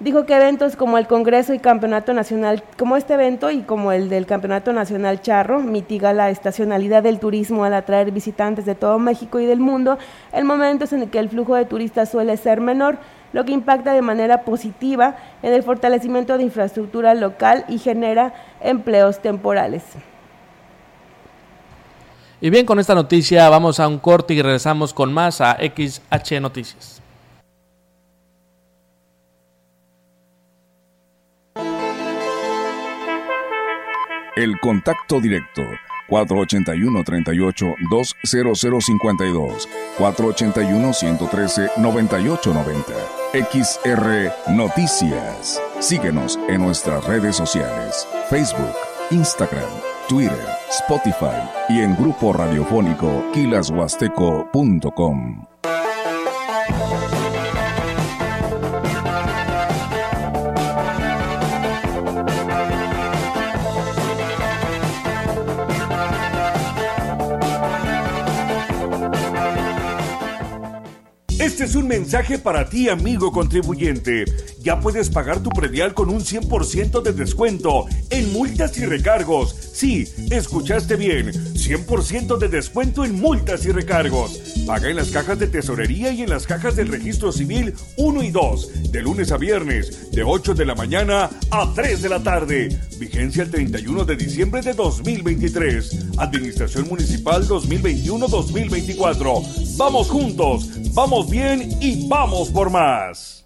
Speaker 2: Dijo que eventos como el Congreso y Campeonato Nacional, como este evento y como el del Campeonato Nacional Charro, mitiga la estacionalidad del turismo al atraer visitantes de todo México y del mundo en momentos en el que el flujo de turistas suele ser menor, lo que impacta de manera positiva en el fortalecimiento de infraestructura local y genera empleos temporales.
Speaker 3: Y bien, con esta noticia vamos a un corte y regresamos con más a XH Noticias.
Speaker 1: El contacto directo 481-38-20052, 481-113-9890. XR Noticias. Síguenos en nuestras redes sociales, Facebook, Instagram, Twitter, Spotify y en grupo radiofónico kilashuasteco.com.
Speaker 26: Este es un mensaje para ti, amigo contribuyente. Ya puedes pagar tu predial con un 100% de descuento en multas y recargos. Sí, escuchaste bien. 100% de descuento en multas y recargos. Paga en las cajas de tesorería y en las cajas del registro civil 1 y 2, de lunes a viernes, de 8 de la mañana a 3 de la tarde. Vigencia el 31 de diciembre de 2023. Administración Municipal 2021-2024. Vamos juntos, vamos bien y vamos por más.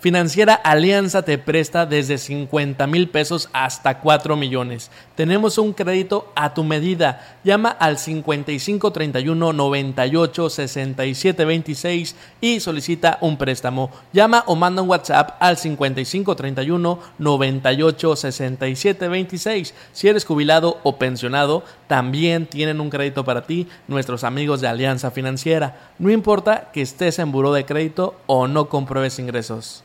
Speaker 3: Financiera Alianza te presta desde 50 mil pesos hasta 4 millones. Tenemos un crédito a tu medida. Llama al 5531 98 67 26 y solicita un préstamo. Llama o manda un WhatsApp al 5531 98 67 26. Si eres jubilado o pensionado, también tienen un crédito para ti nuestros amigos de Alianza Financiera. No importa que estés en buró de crédito o no compruebes ingresos.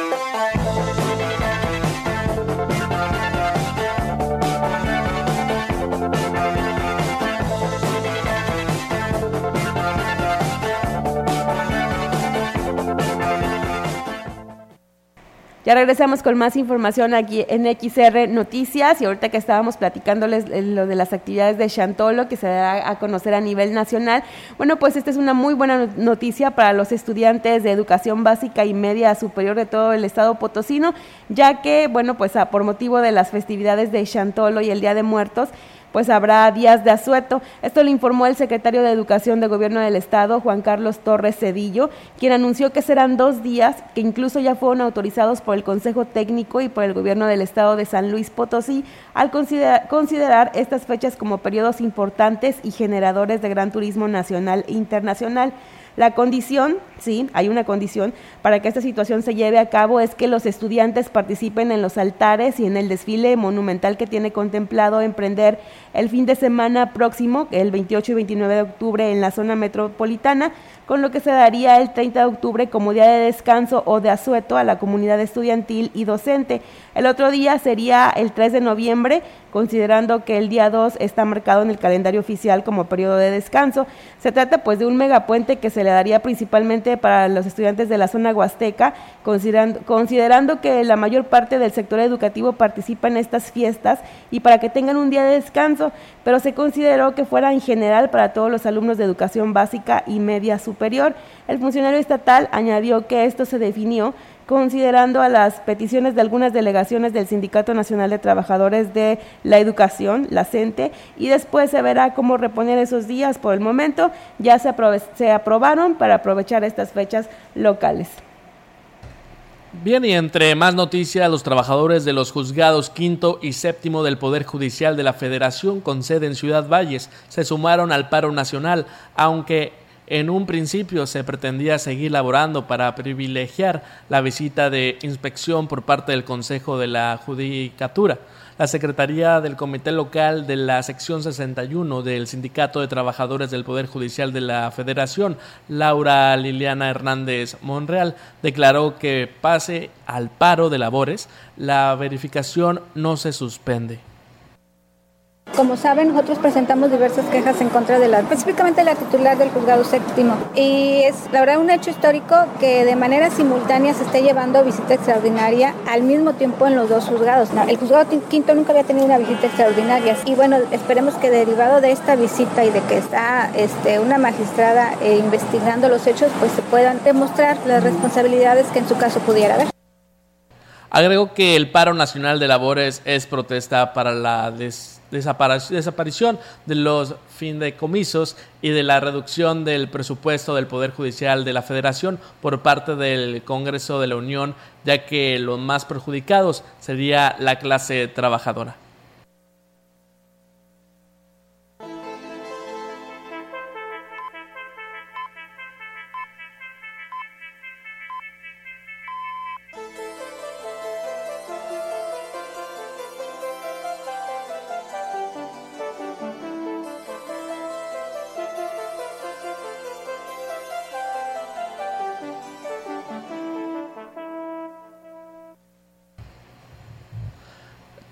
Speaker 2: Ya regresamos con más información aquí en XR Noticias y ahorita que estábamos platicándoles lo de las actividades de Chantolo que se da a conocer a nivel nacional. Bueno, pues esta es una muy buena noticia para los estudiantes de educación básica y media superior de todo el estado potosino, ya que, bueno, pues por motivo de las festividades de Chantolo y el Día de Muertos, pues habrá días de asueto. Esto lo informó el secretario de Educación de Gobierno del Estado, Juan Carlos Torres Cedillo, quien anunció que serán dos días que incluso ya fueron autorizados por el Consejo Técnico y por el Gobierno del Estado de San Luis Potosí al considerar, considerar estas fechas como periodos importantes y generadores de gran turismo nacional e internacional. La condición, sí, hay una condición para que esta situación se lleve a cabo es que los estudiantes participen en los altares y en el desfile monumental que tiene contemplado emprender el fin de semana próximo, el 28 y 29 de octubre en la zona metropolitana, con lo que se daría el 30 de octubre como día de descanso o de asueto a la comunidad estudiantil y docente. El otro día sería el 3 de noviembre, considerando que el día 2 está marcado en el calendario oficial como periodo de descanso. Se trata pues de un megapuente que se le daría principalmente para los estudiantes de la zona huasteca, considerando, considerando que la mayor parte del sector educativo participa en estas fiestas y para que tengan un día de descanso, pero se consideró que fuera en general para todos los alumnos de educación básica y media superior. El funcionario estatal añadió que esto se definió considerando a las peticiones de algunas delegaciones del Sindicato Nacional de Trabajadores de la Educación, la CENTE, y después se verá cómo reponer esos días. Por el momento ya se, se aprobaron para aprovechar estas fechas locales.
Speaker 3: Bien, y entre más noticias, los trabajadores de los juzgados quinto y séptimo del Poder Judicial de la Federación con sede en Ciudad Valles se sumaron al paro nacional, aunque en un principio se pretendía seguir laborando para privilegiar la visita de inspección por parte del Consejo de la Judicatura. La Secretaría del Comité Local de la Sección 61 del Sindicato de Trabajadores del Poder Judicial de la Federación, Laura Liliana Hernández Monreal, declaró que pase al paro de labores, la verificación no se suspende.
Speaker 27: Como saben, nosotros presentamos diversas quejas en contra de la, específicamente la titular del juzgado séptimo. Y es, la verdad, un hecho histórico que de manera simultánea se esté llevando visita extraordinaria al mismo tiempo en los dos juzgados. el juzgado quinto nunca había tenido una visita extraordinaria. Y bueno, esperemos que derivado de esta visita y de que está este, una magistrada eh, investigando los hechos, pues se puedan demostrar las responsabilidades que en su caso pudiera haber.
Speaker 3: Agregó que el paro nacional de labores es protesta para la desaparición de los fideicomisos y de la reducción del presupuesto del Poder Judicial de la Federación por parte del Congreso de la Unión, ya que los más perjudicados sería la clase trabajadora.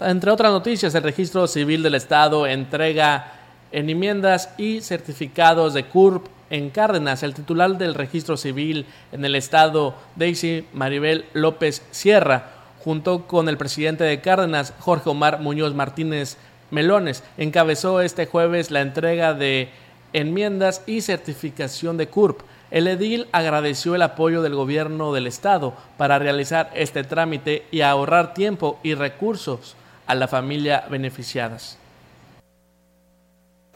Speaker 3: Entre otras noticias, el Registro Civil del Estado entrega enmiendas y certificados de CURP en Cárdenas. El titular del Registro Civil en el Estado, Daisy Maribel López Sierra, junto con el presidente de Cárdenas, Jorge Omar Muñoz Martínez Melones, encabezó este jueves la entrega de enmiendas y certificación de CURP. El edil agradeció el apoyo del gobierno del estado para realizar este trámite y ahorrar tiempo y recursos a la familia beneficiadas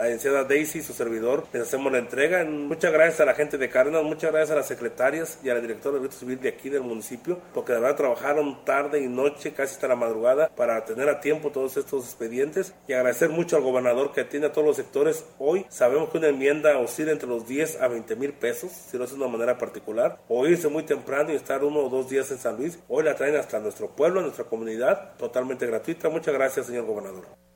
Speaker 28: la licenciada Daisy, su servidor, les hacemos la entrega. Muchas gracias a la gente de Cárdenas, muchas gracias a las secretarias y a la directora de Registro Civil de aquí del municipio, porque de verdad trabajaron tarde y noche, casi hasta la madrugada, para tener a tiempo todos estos expedientes y agradecer mucho al gobernador que atiende a todos los sectores. Hoy sabemos que una enmienda oscila entre los 10 a 20 mil pesos, si lo hace de una manera particular, o irse muy temprano y estar uno o dos días en San Luis. Hoy la traen hasta nuestro pueblo, a nuestra comunidad, totalmente gratuita. Muchas gracias, señor gobernador.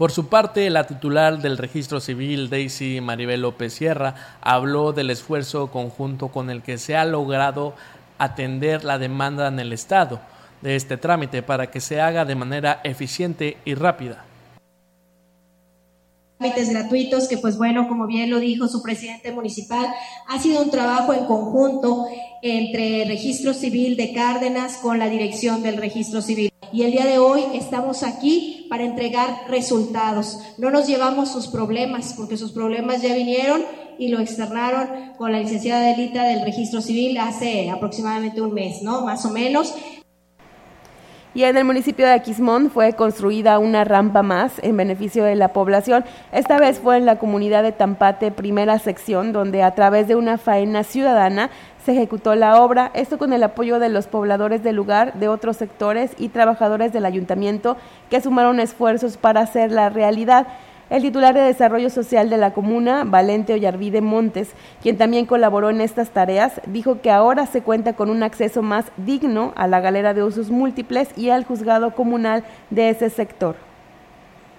Speaker 3: Por su parte, la titular del registro civil, Daisy Maribel López Sierra, habló del esfuerzo conjunto con el que se ha logrado atender la demanda en el Estado de este trámite para que se haga de manera eficiente y rápida
Speaker 29: trámites gratuitos, que pues bueno, como bien lo dijo su presidente municipal, ha sido un trabajo en conjunto entre el Registro Civil de Cárdenas con la dirección del Registro Civil. Y el día de hoy estamos aquí para entregar resultados. No nos llevamos sus problemas, porque sus problemas ya vinieron y lo externaron con la licenciada Delita del Registro Civil hace aproximadamente un mes, ¿no? Más o menos.
Speaker 2: Y en el municipio de Aquismón fue construida una rampa más en beneficio de la población. Esta vez fue en la comunidad de Tampate, primera sección, donde a través de una faena ciudadana se ejecutó la obra, esto con el apoyo de los pobladores del lugar, de otros sectores y trabajadores del ayuntamiento que sumaron esfuerzos para hacer la realidad. el titular de Desarrollo Social de la comuna, Valente Ollarvide Montes, quien también colaboró en estas tareas, dijo que ahora se cuenta con un acceso más digno a la galera de usos múltiples y al juzgado comunal de ese sector.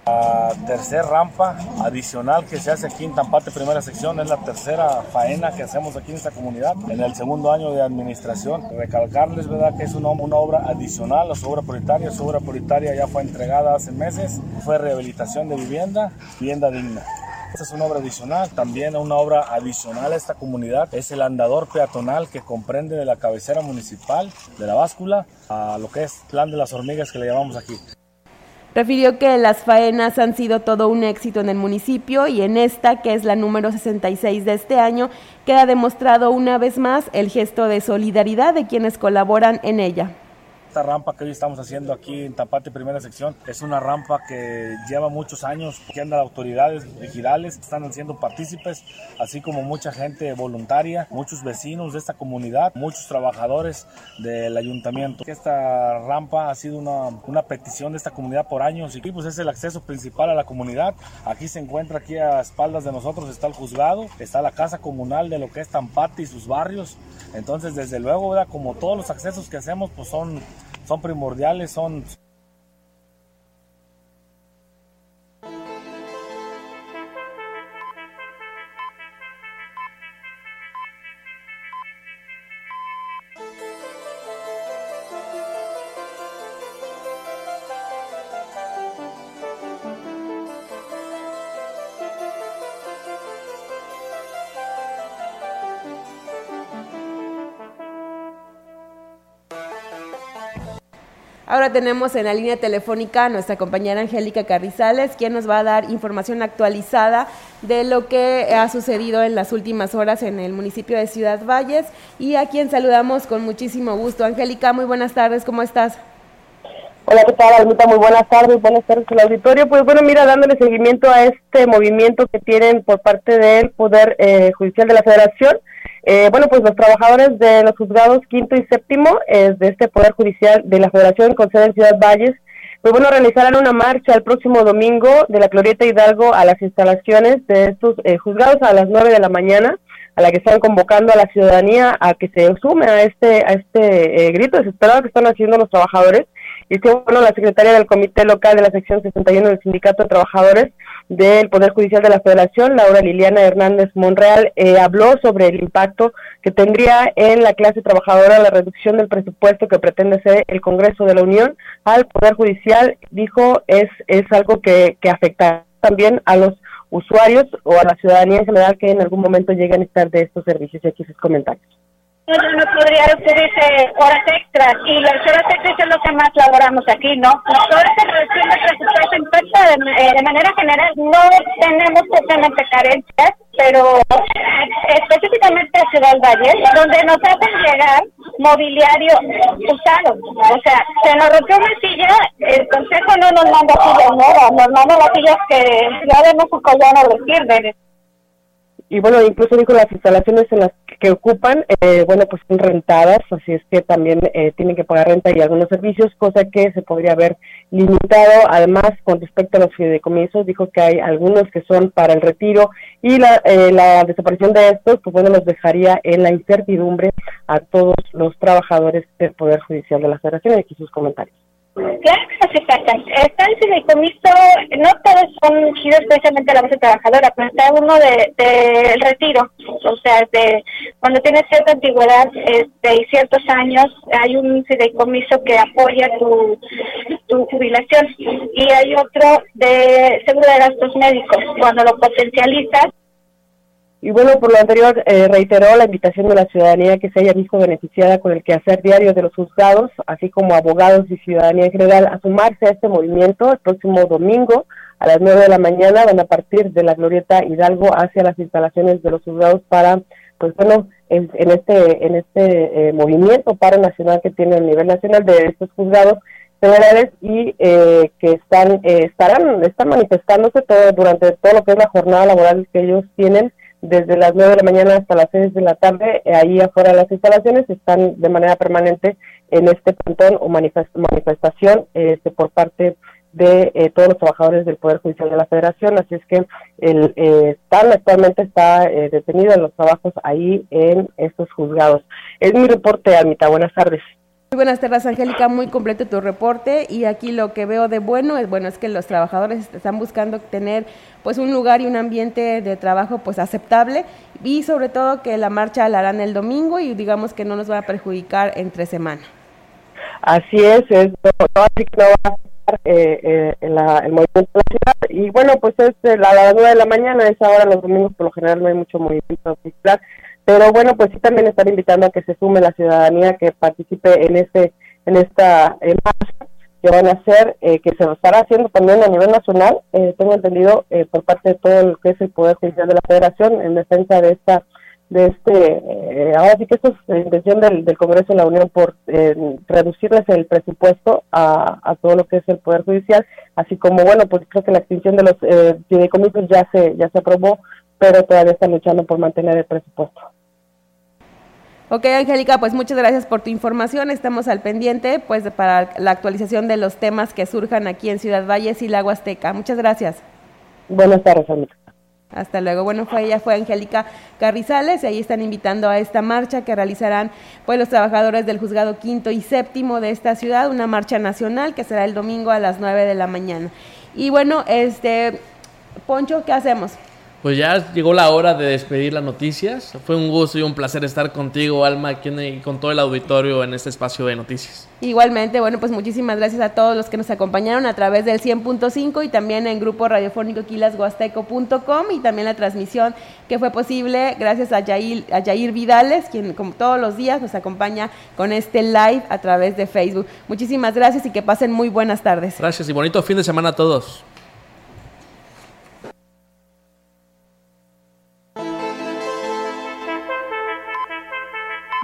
Speaker 30: La tercera rampa adicional que se hace aquí en Tampate, primera sección, es la tercera faena que hacemos aquí en esta comunidad. En el segundo año de administración, recalcarles ¿verdad? que es una, obra adicional a su obra prioritaria. Su obra prioritaria ya fue entregada hace meses, fue rehabilitación de vivienda, vivienda digna. Esta es una obra adicional, también una obra adicional a esta comunidad es el andador peatonal que comprende de la cabecera municipal de la báscula a lo que es plan de las hormigas que le llamamos aquí.
Speaker 2: Refirió que las faenas han sido todo un éxito en el municipio y en esta, que es la número 66 de este año, queda demostrado una vez más el gesto de solidaridad de quienes colaboran en ella.
Speaker 30: Esta rampa que hoy estamos haciendo aquí en Tapate, primera sección, es una rampa que lleva muchos años, que andan autoridades vigilales, están siendo partícipes, así como mucha gente voluntaria, muchos vecinos de esta comunidad, muchos trabajadores del ayuntamiento. Esta rampa ha sido una, una petición de esta comunidad por años y pues es el acceso principal a la comunidad. Aquí se encuentra, aquí a espaldas de nosotros está el juzgado, está la casa comunal de lo que es Tampate y sus barrios. Entonces, desde luego, como todos los accesos que hacemos, pues son son primordiales, son
Speaker 2: Ahora tenemos en la línea telefónica a nuestra compañera Angélica Carrizales, quien nos va a dar información actualizada de lo que ha sucedido en las últimas horas en el municipio de Ciudad Valles y a quien saludamos con muchísimo gusto. Angélica, muy buenas tardes, ¿cómo estás?
Speaker 31: Hola, ¿qué tal, Almita? Muy buenas tardes, buenas tardes al auditorio. Pues bueno, mira, dándole seguimiento a este movimiento que tienen por parte del Poder eh, Judicial de la Federación, eh, bueno, pues los trabajadores de los juzgados quinto y séptimo eh, de este Poder Judicial de la Federación con sede en Ciudad Valles, pues bueno, realizarán una marcha el próximo domingo de la Glorieta Hidalgo a las instalaciones de estos eh, juzgados a las nueve de la mañana, a la que están convocando a la ciudadanía a que se sume a este, a este eh, grito desesperado que están haciendo los trabajadores. Y que, bueno, la secretaria del Comité Local de la Sección 61 del Sindicato de Trabajadores del Poder Judicial de la Federación, Laura Liliana Hernández Monreal, eh, habló sobre el impacto que tendría en la clase trabajadora la reducción del presupuesto que pretende ser el Congreso de la Unión al Poder Judicial. Dijo, es, es algo que, que afecta también a los usuarios o a la ciudadanía en general que en algún momento lleguen a necesitar de estos servicios y aquí sus comentarios
Speaker 32: no podría recibirse horas extras y las horas extras es lo que más laboramos aquí, ¿no? Esta reducción de presupuesto impacta de, eh, de manera general. No tenemos totalmente carencias, pero específicamente a Ciudad Valle, donde nos hacen llegar mobiliario usado. O sea, se nos rompió una silla, el consejo no nos manda sillas nuevas, nos manda las sillas que ya de México ya no les
Speaker 31: y bueno, incluso dijo las instalaciones en las que ocupan, eh, bueno, pues son rentadas, así es que también eh, tienen que pagar renta y algunos servicios, cosa que se podría haber limitado. Además, con respecto a los fideicomisos, dijo que hay algunos que son para el retiro y la, eh, la desaparición de estos, pues bueno, los dejaría en la incertidumbre a todos los trabajadores del Poder Judicial de la Federación. Aquí sus comentarios.
Speaker 32: Claro que se sacan. Está el fideicomiso, no todos son giros especialmente la base trabajadora, pero está uno de, de retiro. O sea, de cuando tienes cierta antigüedad este, y ciertos años, hay un fideicomiso que apoya tu, tu jubilación. Y hay otro de seguro de gastos médicos. Cuando lo potencializas,
Speaker 31: y bueno, por lo anterior, eh, reiteró la invitación de la ciudadanía que se haya visto beneficiada con el quehacer diario de los juzgados, así como abogados y ciudadanía en general, a sumarse a este movimiento el próximo domingo a las nueve de la mañana. Van a partir de la Glorieta Hidalgo hacia las instalaciones de los juzgados para, pues bueno, en, este en este eh, movimiento paro nacional que tiene a nivel nacional de estos juzgados federales y eh, que están estarán están manifestándose todo durante todo lo que es la jornada laboral que ellos tienen desde las 9 de la mañana hasta las 6 de la tarde, eh, ahí afuera de las instalaciones, están de manera permanente en este plantón o manifestación este, por parte de eh, todos los trabajadores del Poder Judicial de la Federación, así es que el eh, actualmente está eh, detenido en los trabajos ahí en estos juzgados. Es mi reporte, Almita. Buenas tardes.
Speaker 2: Muy buenas tardes, Angélica. Muy completo tu reporte y aquí lo que veo de bueno es bueno es que los trabajadores están buscando tener pues un lugar y un ambiente de trabajo pues aceptable y sobre todo que la marcha la harán el domingo y digamos que no nos va a perjudicar entre semana.
Speaker 31: Así es, es no, no, no va a eh, eh, el movimiento de la y bueno pues es a las nueve de la mañana, es ahora los domingos por lo general no hay mucho movimiento oficial pero bueno, pues sí también están invitando a que se sume la ciudadanía que participe en este en esta marcha que van a hacer, eh, que se lo estará haciendo también a nivel nacional, eh, tengo entendido eh, por parte de todo lo que es el Poder Judicial de la Federación en defensa de esta de este, ahora sí que esto es la intención del, del Congreso de la Unión por reducirles el presupuesto a, a, todo lo que es el Poder Judicial, así como, bueno, pues creo que la extinción de los eh, fideicomisos ya se, ya se aprobó, pero todavía están luchando por mantener el presupuesto.
Speaker 2: Ok, Angélica, pues muchas gracias por tu información. Estamos al pendiente pues para la actualización de los temas que surjan aquí en Ciudad Valles y Lago Azteca. Muchas gracias.
Speaker 31: Buenas tardes, Angélica.
Speaker 2: Hasta luego. Bueno, fue ella fue Angélica Carrizales y ahí están invitando a esta marcha que realizarán pues los trabajadores del juzgado quinto y séptimo de esta ciudad, una marcha nacional que será el domingo a las 9 de la mañana. Y bueno, este Poncho, ¿qué hacemos?
Speaker 3: Pues ya llegó la hora de despedir las noticias. Fue un gusto y un placer estar contigo, Alma, aquí y con todo el auditorio en este espacio de noticias.
Speaker 2: Igualmente, bueno, pues muchísimas gracias a todos los que nos acompañaron a través del 100.5 y también en grupo radiofónico quilasguasteco.com y también la transmisión que fue posible gracias a Yair, a Yair Vidales, quien como todos los días nos acompaña con este live a través de Facebook. Muchísimas gracias y que pasen muy buenas tardes.
Speaker 3: Gracias y bonito fin de semana a todos.